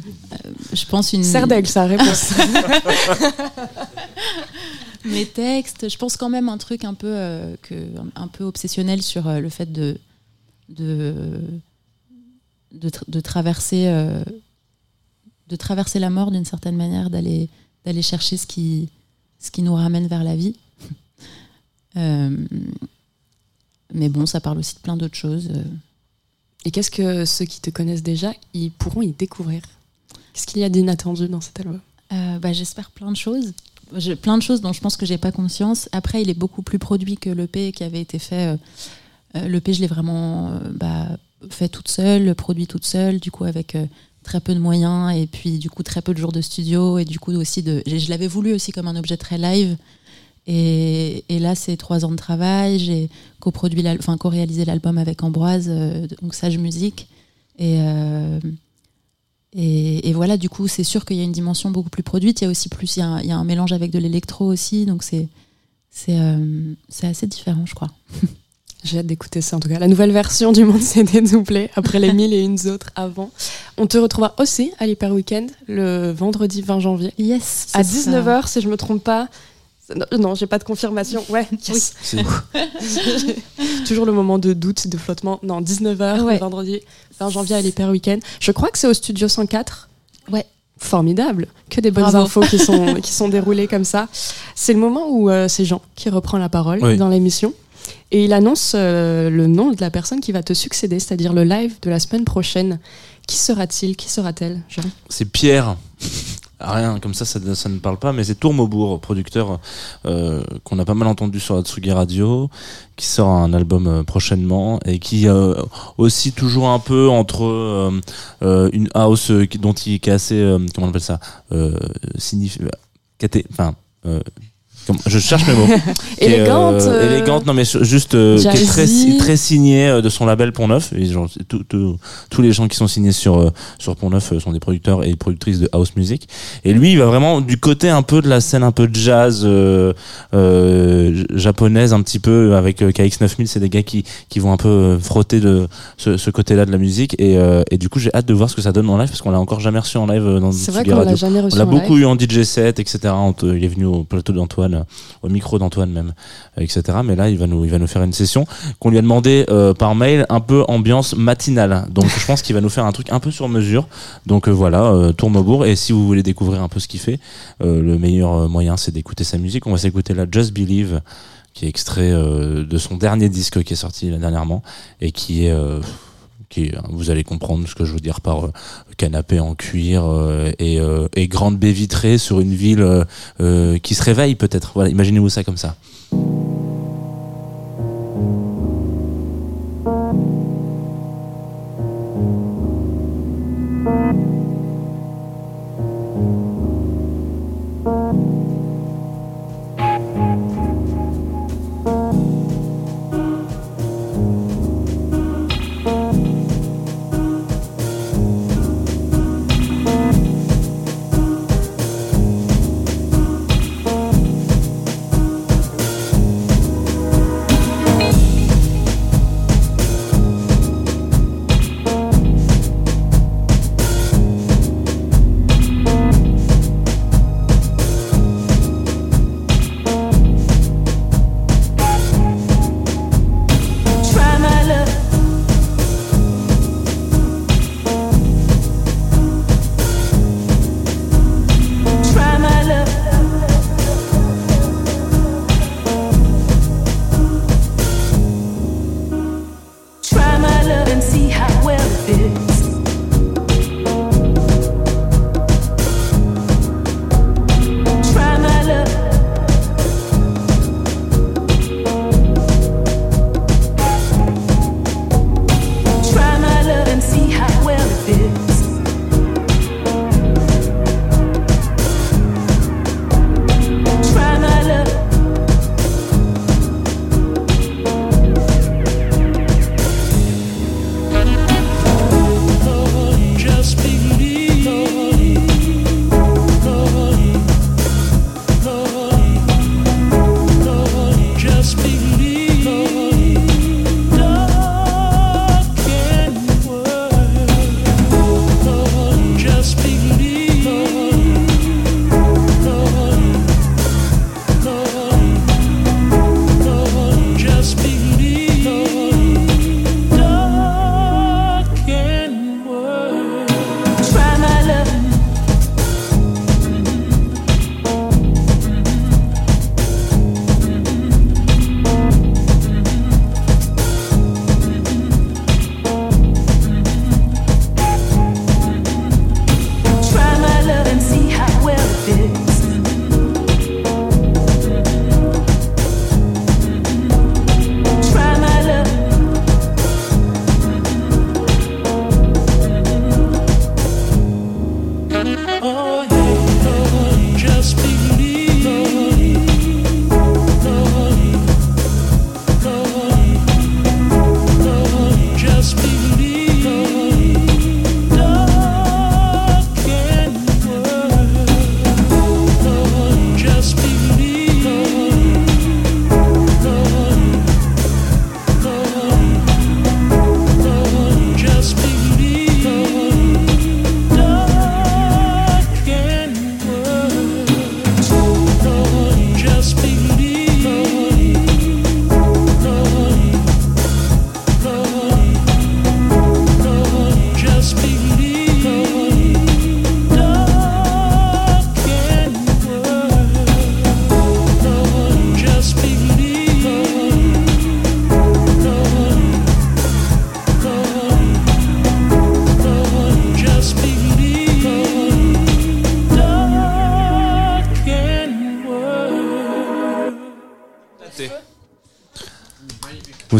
L: je pense une.
D: Serre d'aigle, sa réponse.
L: Mes textes, je pense quand même un truc un peu, euh, que, un peu obsessionnel sur le fait de, de, de, tra- de traverser, de traverser la mort d'une certaine manière, d'aller, d'aller chercher ce qui, ce qui nous ramène vers la vie. Euh, mais bon, ça parle aussi de plein d'autres choses. euh.
D: Et qu'est-ce que ceux qui te connaissent déjà, ils pourront y découvrir? Qu'est-ce qu'il y a d'inattendu dans cet album?
L: Euh, bah, J'espère plein de choses. Je- plein de choses dont je pense que j'ai pas conscience. Après, il est beaucoup plus produit que l'EP qui avait été fait. Euh, L'EP, je l'ai vraiment euh, bah, fait toute seule, produit toute seule, du coup avec très peu de moyens et puis du coup très peu de jours de studio et du coup aussi de. Je, je l'avais voulu aussi comme un objet très live. Et, et là, c'est trois ans de travail. J'ai coproduit, enfin co-réalisé l'album avec Ambroise, euh, donc Sage Musique. Et, euh, et, et voilà, du coup, c'est sûr qu'il y a une dimension beaucoup plus produite. Il y a aussi plus, il y a un, il y a un mélange avec de l'électro aussi, donc c'est c'est euh, assez différent, je crois.
D: J'ai hâte d'écouter ça en tout cas. La nouvelle version du Monde s'est dédoublée après les mille et une autres avant. On te retrouvera aussi à l'Hyper Weekend le vendredi 20 janvier.
L: Yes.
D: À
L: c'est ça.
D: 19h, si je me trompe pas. Non, non, j'ai pas de confirmation. Ouais, yes.
B: Si.
D: Toujours le moment de doute, de flottement. Non, 19h,
L: Ouais.
D: vendredi 20 janvier à l'Hyper Weekend. Je crois que c'est au studio 104.
L: Ouais.
D: Formidable. Que des bonnes
L: Bravo.
D: infos qui sont, qui sont déroulées comme ça. C'est le moment où euh, c'est Jean qui reprend la parole
B: Oui.
D: dans l'émission. Et il annonce euh, le nom de la personne qui va te succéder, c'est-à-dire le live de la semaine prochaine. Qui sera-t-il? Qui sera-t-elle, Jean?
B: C'est Pierre. Rien, comme ça, ça, ne parle pas, mais c'est Tourmaubourg, producteur euh, qu'on a pas mal entendu sur la Tsugi Radio, qui sort un album euh, prochainement et qui euh, aussi toujours un peu entre euh, euh, une house dont il est assez, comment on appelle ça, signif- enfin. Je cherche mes mots. Euh,
D: Élégante, euh,
B: élégante, non mais juste euh, qui est très, très signé euh, de son label Pont Neuf. Et genre, c'est tout- tout- tous les gens qui sont signés sur sur Pont Neuf sont des producteurs et productrices de house music. Et lui, il va vraiment du côté un peu de la scène un peu jazz japonaise un petit peu avec euh, KX9000. C'est des gars qui qui vont un peu frotter de ce, ce côté-là de la musique. Et, et du coup, j'ai hâte de voir ce que ça donne en live parce qu'on l'a encore jamais reçu en live dans
D: C'est vrai qu'on l'a jamais reçu
B: On l'a beaucoup
D: live.
B: eu en DJ set, etc. Il est venu au plateau d'Antoine, au micro d'Antoine même, euh, etc. Mais là, il va nous, il va nous faire une session qu'on lui a demandé euh, par mail, un peu ambiance matinale. Donc, je pense qu'il va nous faire un truc un peu sur mesure. Donc euh, voilà, euh, Tourmaubourg. Et si vous voulez découvrir un peu ce qu'il fait, le meilleur moyen, c'est d'écouter sa musique. On va s'écouter là Just Believe, qui est extrait de son dernier disque qui est sorti dernièrement et qui est est- vous allez comprendre ce que je veux dire par euh, canapé en cuir euh, et, euh, et grande baie vitrée sur une ville euh, euh, qui se réveille peut-être. Imaginez-vous ça comme ça.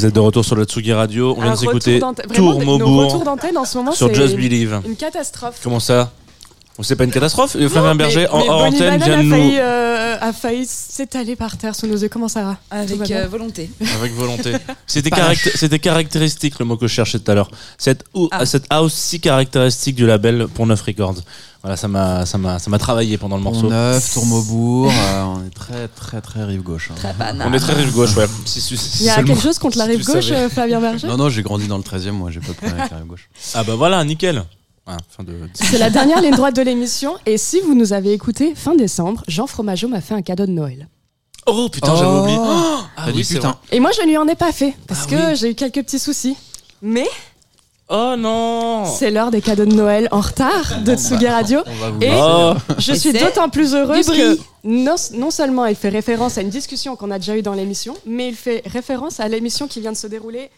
B: Vous êtes de retour sur la Tsugi Radio. On vient de s'écouter Tour Maubourg
D: retours d'antenne en ce moment,
B: sur Just Believe.
D: Une catastrophe.
B: Comment ça? C'est pas une catastrophe? Euh, Flavien Berger, en
D: mais
B: hors antenne, vient de nous.
D: Euh, a failli s'étaler par terre sous nos yeux. Comment ça va
E: Avec euh, volonté.
B: Avec volonté. C'était
E: Pas
B: caracté- c'était caractéristique le mot que je cherchais tout à l'heure. Cette, ou-
E: Ah.
B: cette house si caractéristique du label pour 9 Records. Voilà, ça m'a, ça m'a, ça m'a travaillé pendant le morceau.
F: Neuf, Tourmaubourg, euh, on est très très très rive gauche. hein.
B: On est très rive gauche, ouais. Si- si- si
D: Il y a
B: seulement-
D: quelque chose contre la rive gauche, euh, Flavien Berger
F: Non non, j'ai grandi dans le 13e, moi j'ai pas de problème avec la rive gauche.
B: Ah bah voilà, nickel. Ah, de...
D: C'est la dernière ligne droite de l'émission. Et si vous nous avez écouté fin décembre, Jean Fromageau m'a fait un cadeau de Noël.
B: Oh putain, j'avais oublié. Oh, ah
F: T'as
B: oui,
F: putain.
D: Et moi, je ne lui en ai pas fait parce
B: Ah
D: que
B: oui.
D: j'ai eu quelques petits soucis. Mais
B: Oh non
D: c'est l'heure des cadeaux de Noël en retard de Tsugi Radio. Et
B: Oh.
D: je suis d'autant plus heureuse que non, non seulement il fait référence à une discussion qu'on a déjà eue dans l'émission, mais il fait référence à l'émission qui vient de se dérouler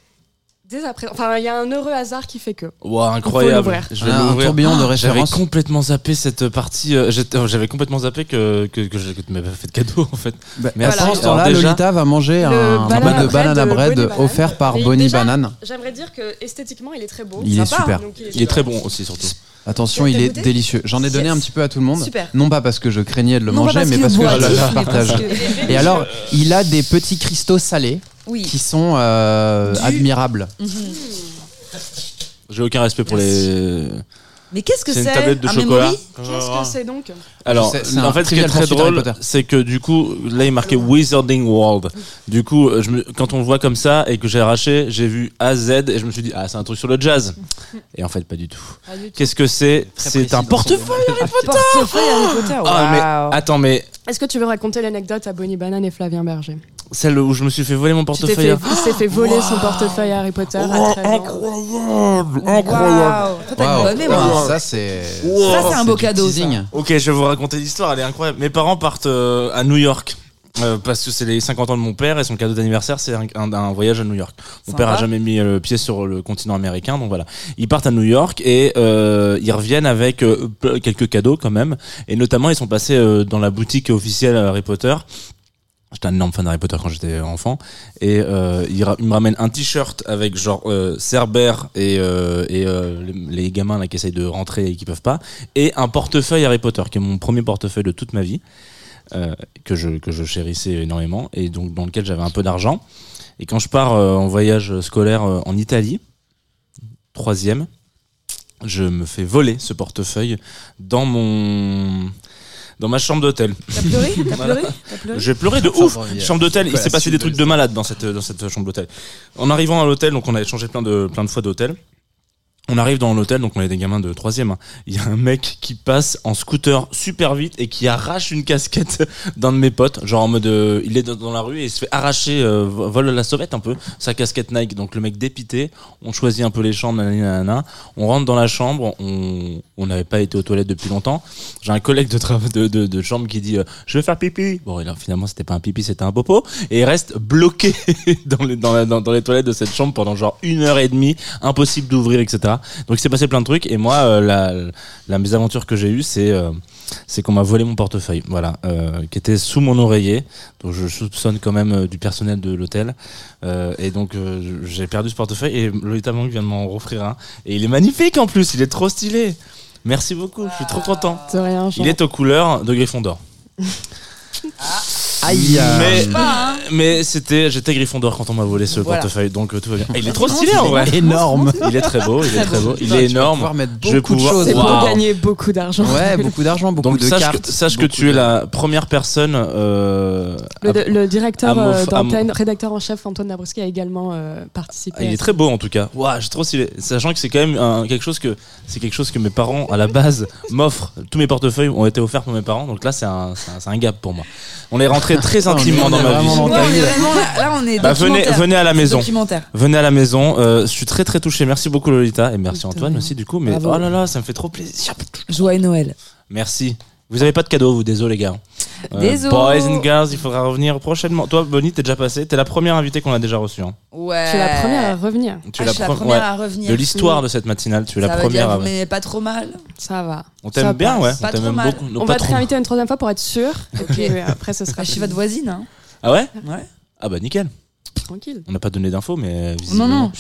D: dès après. Enfin, il y a un heureux hasard qui fait que.
B: Wow, incroyable.
D: l'ouvrir.
B: Je vais
F: Un
B: l'ouvrir.
F: tourbillon de
B: Ah, J'avais
F: références.
B: complètement zappé cette partie. euh, euh, J'avais complètement zappé que, que, que, je- que tu m'avais fait de cadeau en fait.
F: Bah,
B: Merci.
F: Pendant ce
B: déjà-
F: Lolita va manger un bas de
D: bread
F: banana
D: de
F: bread offert par
D: Et
F: Bonnie
D: déjà,
F: Banane.
D: J'aimerais dire que esthétiquement, il est très beau.
F: Il est super.
D: donc
B: Il est très bon aussi surtout.
F: Attention, il est délicieux. J'en ai donné
E: Yes.
F: un petit peu à tout le monde.
E: Super.
F: Non pas parce que je craignais de le
E: Non,
F: manger,
E: parce
F: mais
E: que
F: parce que
E: boit,
F: je le
E: mais parce
F: partage.
E: que-
F: Et alors, il a des petits cristaux salés
E: Oui.
F: qui sont euh,
E: Du-
F: admirables.
E: Mhm.
B: J'ai aucun respect pour les.
E: Mais qu'est-ce que
B: C'est
E: c'est
B: une tablette de
E: Un
B: chocolat.
D: Qu'est-ce que c'est donc
B: Alors, en fait, ce qui est très drôle, c'est que du coup, là, il marquait Wizarding World. Du coup, je me, quand on le voit comme ça et que j'ai arraché, j'ai vu A Z et je me suis dit, ah, c'est un truc sur le jazz. Et en fait, pas du tout. Qu'est-ce que c'est C'est un portefeuille.
E: Portefeuille Harry Potter.
B: Ah, attends, mais
D: Est-ce que tu veux raconter l'anecdote à Bonnie Banane et Flavien Berger?
B: Celle où je me suis fait voler mon portefeuille.
D: fait, il s'est fait voler son portefeuille à Harry Potter à 13 ans.
B: incroyable,
E: Waouh. Toi, t'as une
F: Waouh.
E: bonne mémoire.
F: Ça, c'est.
E: Ça, c'est un beau cadeau, ça.
B: Ok, je vais vous raconter l'histoire, elle est incroyable. Mes parents partent euh, à New York. Euh, parce que c'est les 50 ans de mon père et son cadeau d'anniversaire c'est un, un- un voyage à New York. Mon
E: Sympa.
B: père a jamais mis euh, le pied sur le continent américain donc voilà. Ils partent à New York et euh, ils reviennent avec euh, quelques cadeaux quand même et notamment ils sont passés euh, dans la boutique officielle Harry Potter. J'étais un énorme fan d'Harry Potter quand j'étais enfant et euh, il, me ramène un t-shirt avec genre euh, Cerbère et, euh, et euh, les, les gamins là qui essayent de rentrer et qui peuvent pas et un portefeuille Harry Potter qui est mon premier portefeuille de toute ma vie que je que je chérissais énormément et donc dans lequel j'avais un peu d'argent et quand je pars euh, en voyage scolaire euh, en Italie troisième je me fais voler ce portefeuille dans mon dans ma chambre d'hôtel
E: T'as pleuré T'as
B: Voilà.
E: pleuré T'as pleuré
B: j'ai pleuré de ouf. Chambre d'hôtel, il s'est passé des
F: de
B: trucs de malade dans cette dans cette chambre d'hôtel. En arrivant à l'hôtel, donc on avait changé plein de plein de fois d'hôtel. On arrive dans l'hôtel, donc on est des gamins de troisième. hein. Il y a un mec qui passe en scooter super vite et qui arrache une casquette d'un de mes potes, genre en mode, euh, il est dans, la rue et il se fait arracher, euh, vo- vole la sauvette un peu, sa casquette Nike. Donc le mec dépité, on choisit un peu les chambres, nanana. on rentre dans la chambre, on n'avait pas été aux toilettes depuis longtemps. J'ai un collègue de, de, de, chambre qui dit, euh, je vais faire pipi. Bon, là, finalement c'était pas un pipi, c'était un popo, et il reste bloqué dans les dans les toilettes de cette chambre pendant genre une heure et demie, impossible d'ouvrir, etc. Donc il s'est passé plein de trucs. Et moi euh, la, la mésaventure que j'ai eue c'est euh, c'est qu'on m'a volé mon portefeuille, voilà, euh, qui était sous mon oreiller. Donc je soupçonne quand même euh, du personnel de l'hôtel. Euh, et donc euh, j'ai perdu ce portefeuille. Et Lolita Monk vient de m'en offrir un. Et il est magnifique en plus, il est trop stylé. Merci beaucoup, je suis trop content.
D: De rien.
B: Il est aux couleurs de Gryffondor.
F: Aïe.
B: Mais,
E: Pas, hein.
B: mais c'était, j'étais Gryffondor quand on m'a volé ce
E: Voilà.
B: portefeuille, donc euh, tout va bien. Et il est trop stylé en vrai.
F: Énorme.
B: Il est très beau, il est
E: Très beau.
B: il est énorme.
F: pouvoir mettre
B: Je vais
F: beaucoup de
B: pouvoir-
F: choses.
D: C'est pour gagner beaucoup d'argent.
F: Ouais, beaucoup d'argent, beaucoup
B: Donc
F: de
B: sache
F: cartes.
B: que, sache que tu es la première personne. Euh,
D: Le,
B: à-
D: le directeur euh, d'antenne, rédacteur en chef Antoine Dabrowski a également euh, participé.
B: Ah, il est très beau en tout cas. Waouh, j'ai trop stylé. Sachant que c'est quand même un- quelque chose que c'est quelque chose que mes parents à la base m'offrent. Tous mes portefeuilles ont été offerts pour mes parents. Donc là, c'est un, c'est un, c'est un gap pour moi. On est rentré très intimement
F: on est
B: dans ma vie.
E: là, on est
B: Bah, venez, à la maison. Venez à la maison. Euh, je suis très très touché. Merci beaucoup Lolita et merci Antoine aussi du coup. Mais
E: Bravo.
B: oh là là, ça me fait trop plaisir.
E: Joie et Noël.
B: Merci. Vous avez pas de cadeau, vous, désolé les gars. Euh,
E: Désolé.
B: Boys and girls, il faudra revenir prochainement. Toi, Bonnie, t'es déjà passé. T'es la première invitée qu'on a déjà reçue. hein.
E: Ouais.
D: Tu es la première à revenir.
B: Tu
E: Ah,
B: es
E: je suis la
B: pre-
E: première
B: ouais.
E: à revenir.
B: De l'histoire de cette matinale, tu es
E: Ça
B: la
E: veut
B: première.
E: dire,
B: à-
E: vous m'aimez pas trop mal.
D: Ça va.
B: On
D: Ça
B: t'aime bien,
D: passe.
B: ouais.
E: Pas
B: on t'aime
E: trop mal.
B: beaucoup. Non,
D: On
B: pas
D: va te
B: trop.
D: réinviter une troisième fois pour être sûr. Et puis euh, après, ce sera.
E: Bah, je suis votre voisine. Hein.
B: Ah ouais
E: Ouais.
B: Ah bah nickel.
D: tranquille.
B: On n'a pas donné d'infos, mais visiblement.
E: Non, non.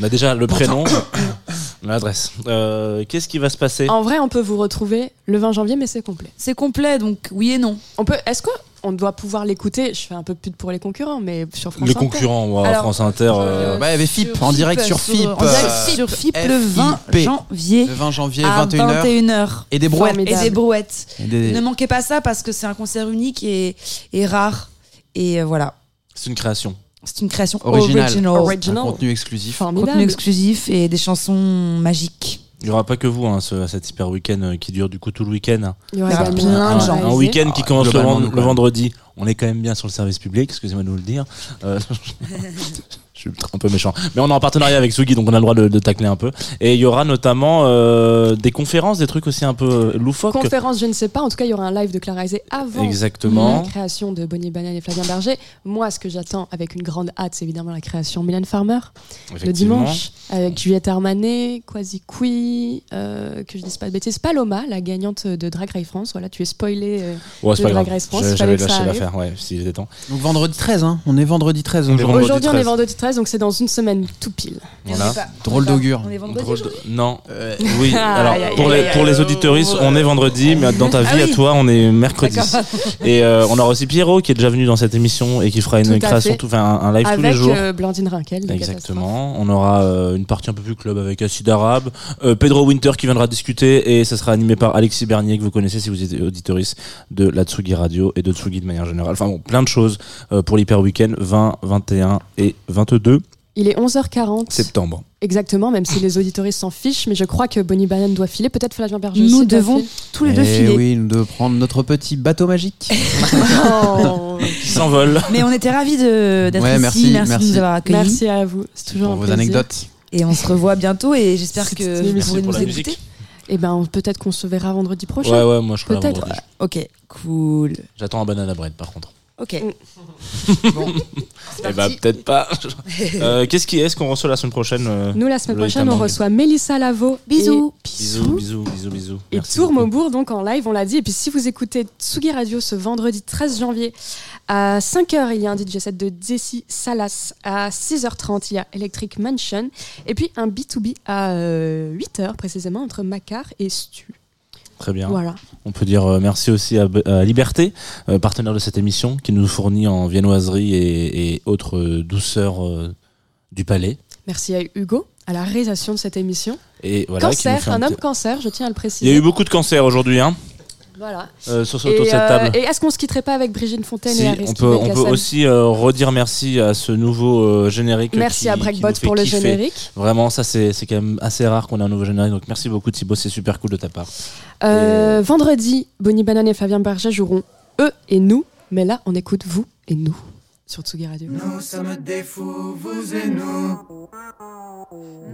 B: On a déjà le prénom, l'adresse. Euh, Qu'est-ce qui va se passer
D: En vrai, on peut vous retrouver le 20 janvier, mais c'est complet.
E: C'est complet, donc oui et non.
D: On peut. Est-ce qu'on doit pouvoir l'écouter? Je fais un peu pute pour les concurrents, mais sur France
B: Les
D: Inter.
B: concurrents, ouais,
E: Alors,
B: France Inter. euh,
F: Bah, il y avait FIP, en direct sur FIP.
E: En direct
F: euh,
E: sur FIP le 20
F: FIP.
E: janvier
F: Le 20 janvier,
E: à
F: 21h.
E: 21h.
F: Et des brouettes.
E: Et des brouettes.
F: Et des-
E: Ne manquez pas ça parce que c'est un concert unique et, et rare. Et euh, voilà.
B: C'est une création.
E: C'est une création
F: Original.
E: original.
D: Original.
F: Un contenu exclusif.
D: Formidable.
E: Contenu exclusif et des chansons magiques.
B: Il n'y aura pas que vous, hein, ce, cet hyper week-end euh, qui dure du coup tout le week-end.
D: Il y aura
E: Il y aura plein de
D: un
E: gens.
B: Un
D: réalisé.
B: week-end qui
F: Ah,
B: commence le, vendredi. On est quand même bien sur le service public, excusez-moi de vous le dire. Euh, je suis un peu méchant. Mais on est en partenariat avec Sugi, donc on a le droit de, de tacler un peu. Et il y aura notamment euh, des conférences, des trucs aussi un peu euh, loufoques.
D: Conférence, je ne sais pas. En tout cas, il y aura un live de Clara avant
B: Exactement.
D: la création de Bonnie Banane et Flavien Berger. Moi, ce que j'attends avec une grande hâte, c'est évidemment la création de Mylène Farmer le dimanche avec Juliette Armanet, Quasi Qui, euh, que je dise pas de bêtises, Paloma, la gagnante de Drag Race France. Voilà, tu es spoilé. euh,
B: Ouais,
D: de
B: pas grave.
D: Drag Race France,
B: J'avais lâché l'affaire, ouais, s'il était temps.
F: Donc vendredi 13, hein. On est vendredi 13
B: On est
F: aujourd'hui.
D: on est
B: 13.
D: vendredi 13, donc c'est dans une semaine tout pile.
B: Voilà.
F: Drôle d'augure.
E: On est vendredi
B: Drôle de-
E: aujourd'hui
B: Non. Oui, alors
D: aïe,
B: pour les,
D: aïe,
B: pour
D: aïe.
B: les auditeuristes, on est vendredi, mais dans ta vie
E: Ah oui.
B: à toi, on est mercredi.
E: D'accord.
B: Et euh, on aura aussi Pierrot qui est déjà venu dans cette émission et qui fera une
D: à
B: création,
D: fait.
B: tout, enfin, un, un live tous les
D: Avec
B: jours.
D: euh, Blandine Rinkel. de
B: Exactement. On aura euh, une partie un peu plus club avec Acid Arabe, euh, Pedro Winter qui viendra discuter et ça sera animé par Alexis Bernier que vous connaissez si vous êtes auditoriste de la Tsugi Radio et de Tsugi de manière générale. Enfin bon, plein de choses euh, pour l'hyper week-end 20, 21 et 22
D: Il est 11h40.
B: septembre.
D: Exactement, même si les auditoristes s'en fichent, mais je crois que Bonnie Banane doit filer. Peut-être Flavien Berger
E: Nous devons tous les deux
F: Eh
E: filer.
F: oui, nous devons prendre notre petit bateau magique.
D: Oh.
B: Qui s'envole.
E: Mais on était ravis de- d'être
F: Ouais,
E: ici.
F: merci,
E: Merci, de
F: merci.
E: nous avoir accueillis.
D: Merci à vous. C'est toujours
F: Pour
D: un
F: vos
D: plaisir.
F: anecdotes.
E: Et on se revoit bientôt et j'espère que vous pourrez
B: pour
E: nous écouter.
D: Et ben peut-être qu'on se verra vendredi prochain.
B: Ouais, ouais, moi je
D: Peut-être.
B: vendredi.
E: Ok, cool.
B: J'attends un banana bread par contre.
E: Ok.
D: Mm.
E: bon,
B: Eh bah peut-être pas. Euh, Qu'est-ce qui est-ce qu'on reçoit la semaine prochaine euh,
D: Nous, la semaine prochaine, on reçoit Mélissa Lavo.
E: Bisous.
D: et
B: Bisous, bisous, bisous, bisous.
D: Et
B: Merci
D: Tour
B: beaucoup.
D: Maubourg, donc en live, on l'a dit. Et puis si vous écoutez Tsugi Radio ce vendredi 13 janvier à 5h, il y a un DJ set de Desi Salas. À 6h30, il y a Electric Mansion. Et puis un B2B à 8h précisément entre Macar et Stu.
B: Très bien.
D: Voilà.
B: On peut dire euh, merci aussi à, à Liberté, euh, partenaire de cette émission, qui nous fournit en viennoiserie et, et autres euh, douceurs euh, du palais.
D: Merci à Hugo à la réalisation de cette émission.
B: Et voilà,
D: cancer, un homme cancer, je tiens à le
B: Il
D: préciser.
B: y a eu beaucoup de cancers aujourd'hui, hein,
D: Voilà.
B: euh, sur, sur
D: Et,
B: autour de cette
D: euh,
B: table.
D: et est-ce qu'on se quitterait pas avec Brigitte Fontaine
B: Si,
D: et
B: on
D: Aristide
B: peut, on peut aussi euh, redire merci à ce nouveau générique.
D: Merci
B: qui-
D: à Breakbot pour le
B: kiffer.
D: générique.
B: Vraiment, ça c'est quand même assez rare qu'on ait un nouveau générique. Donc merci beaucoup Thibaut, c'est super cool de ta part.
D: Vendredi, Bonnie Banane et Fabien Berger joueront eux et nous, mais là on écoute vous et nous
M: Nous sommes des fous, vous et nous.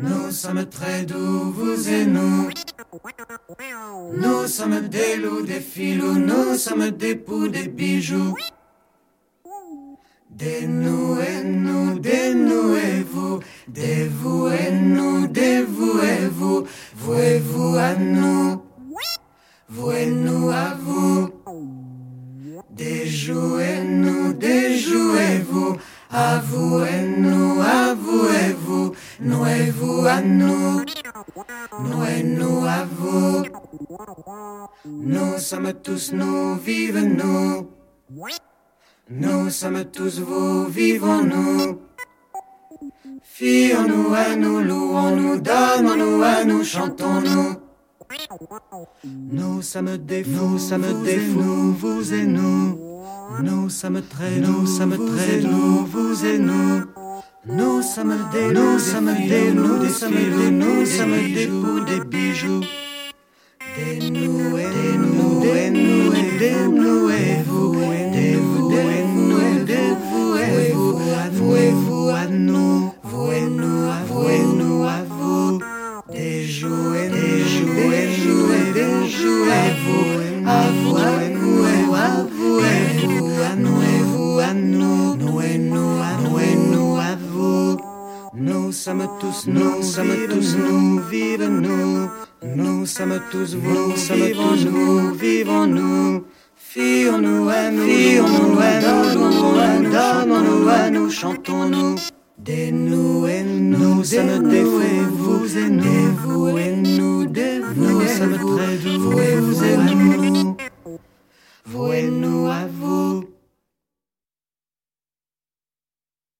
M: Nous sommes très doux, vous et nous. Nous sommes des loups, des filous, nous sommes des poux, des bijoux. Des nous et nous, des nous et vous, des vous et nous, des vous et vous, vous et vous à nous, vous et nous à vous? Des joues et nous, des joues et vous, à nous, à vous et vous, nous et vous à vous. Nous sommes tous nous, vive nous. Nous sommes tous vous, vivons-nous. Fions-nous à nous, louons-nous, donnons-nous à nous, chantons-nous. Nous sommes des fous, nous sommes des fous, vous et nous. Nous sommes très, nous sommes très doux, vous et nous. Nous sommes des, nous. Sommes des, nous, nous sommes des poux, des bijoux. Des nous et des nous, des nous et des nous et Nous sommes tous, nous sommes tous, nous. vivons nous. Nous sommes tous vous, nous sommes tous vous, vivons-nous. Fions-nous à nous, fions-nous à nous, donnons-nous à nous, chantons-nous. Dénouez-nous, ça ne défait vous, et nous, vous et nous à votre aide, vouez-vous à nous, vouez-nous à vous.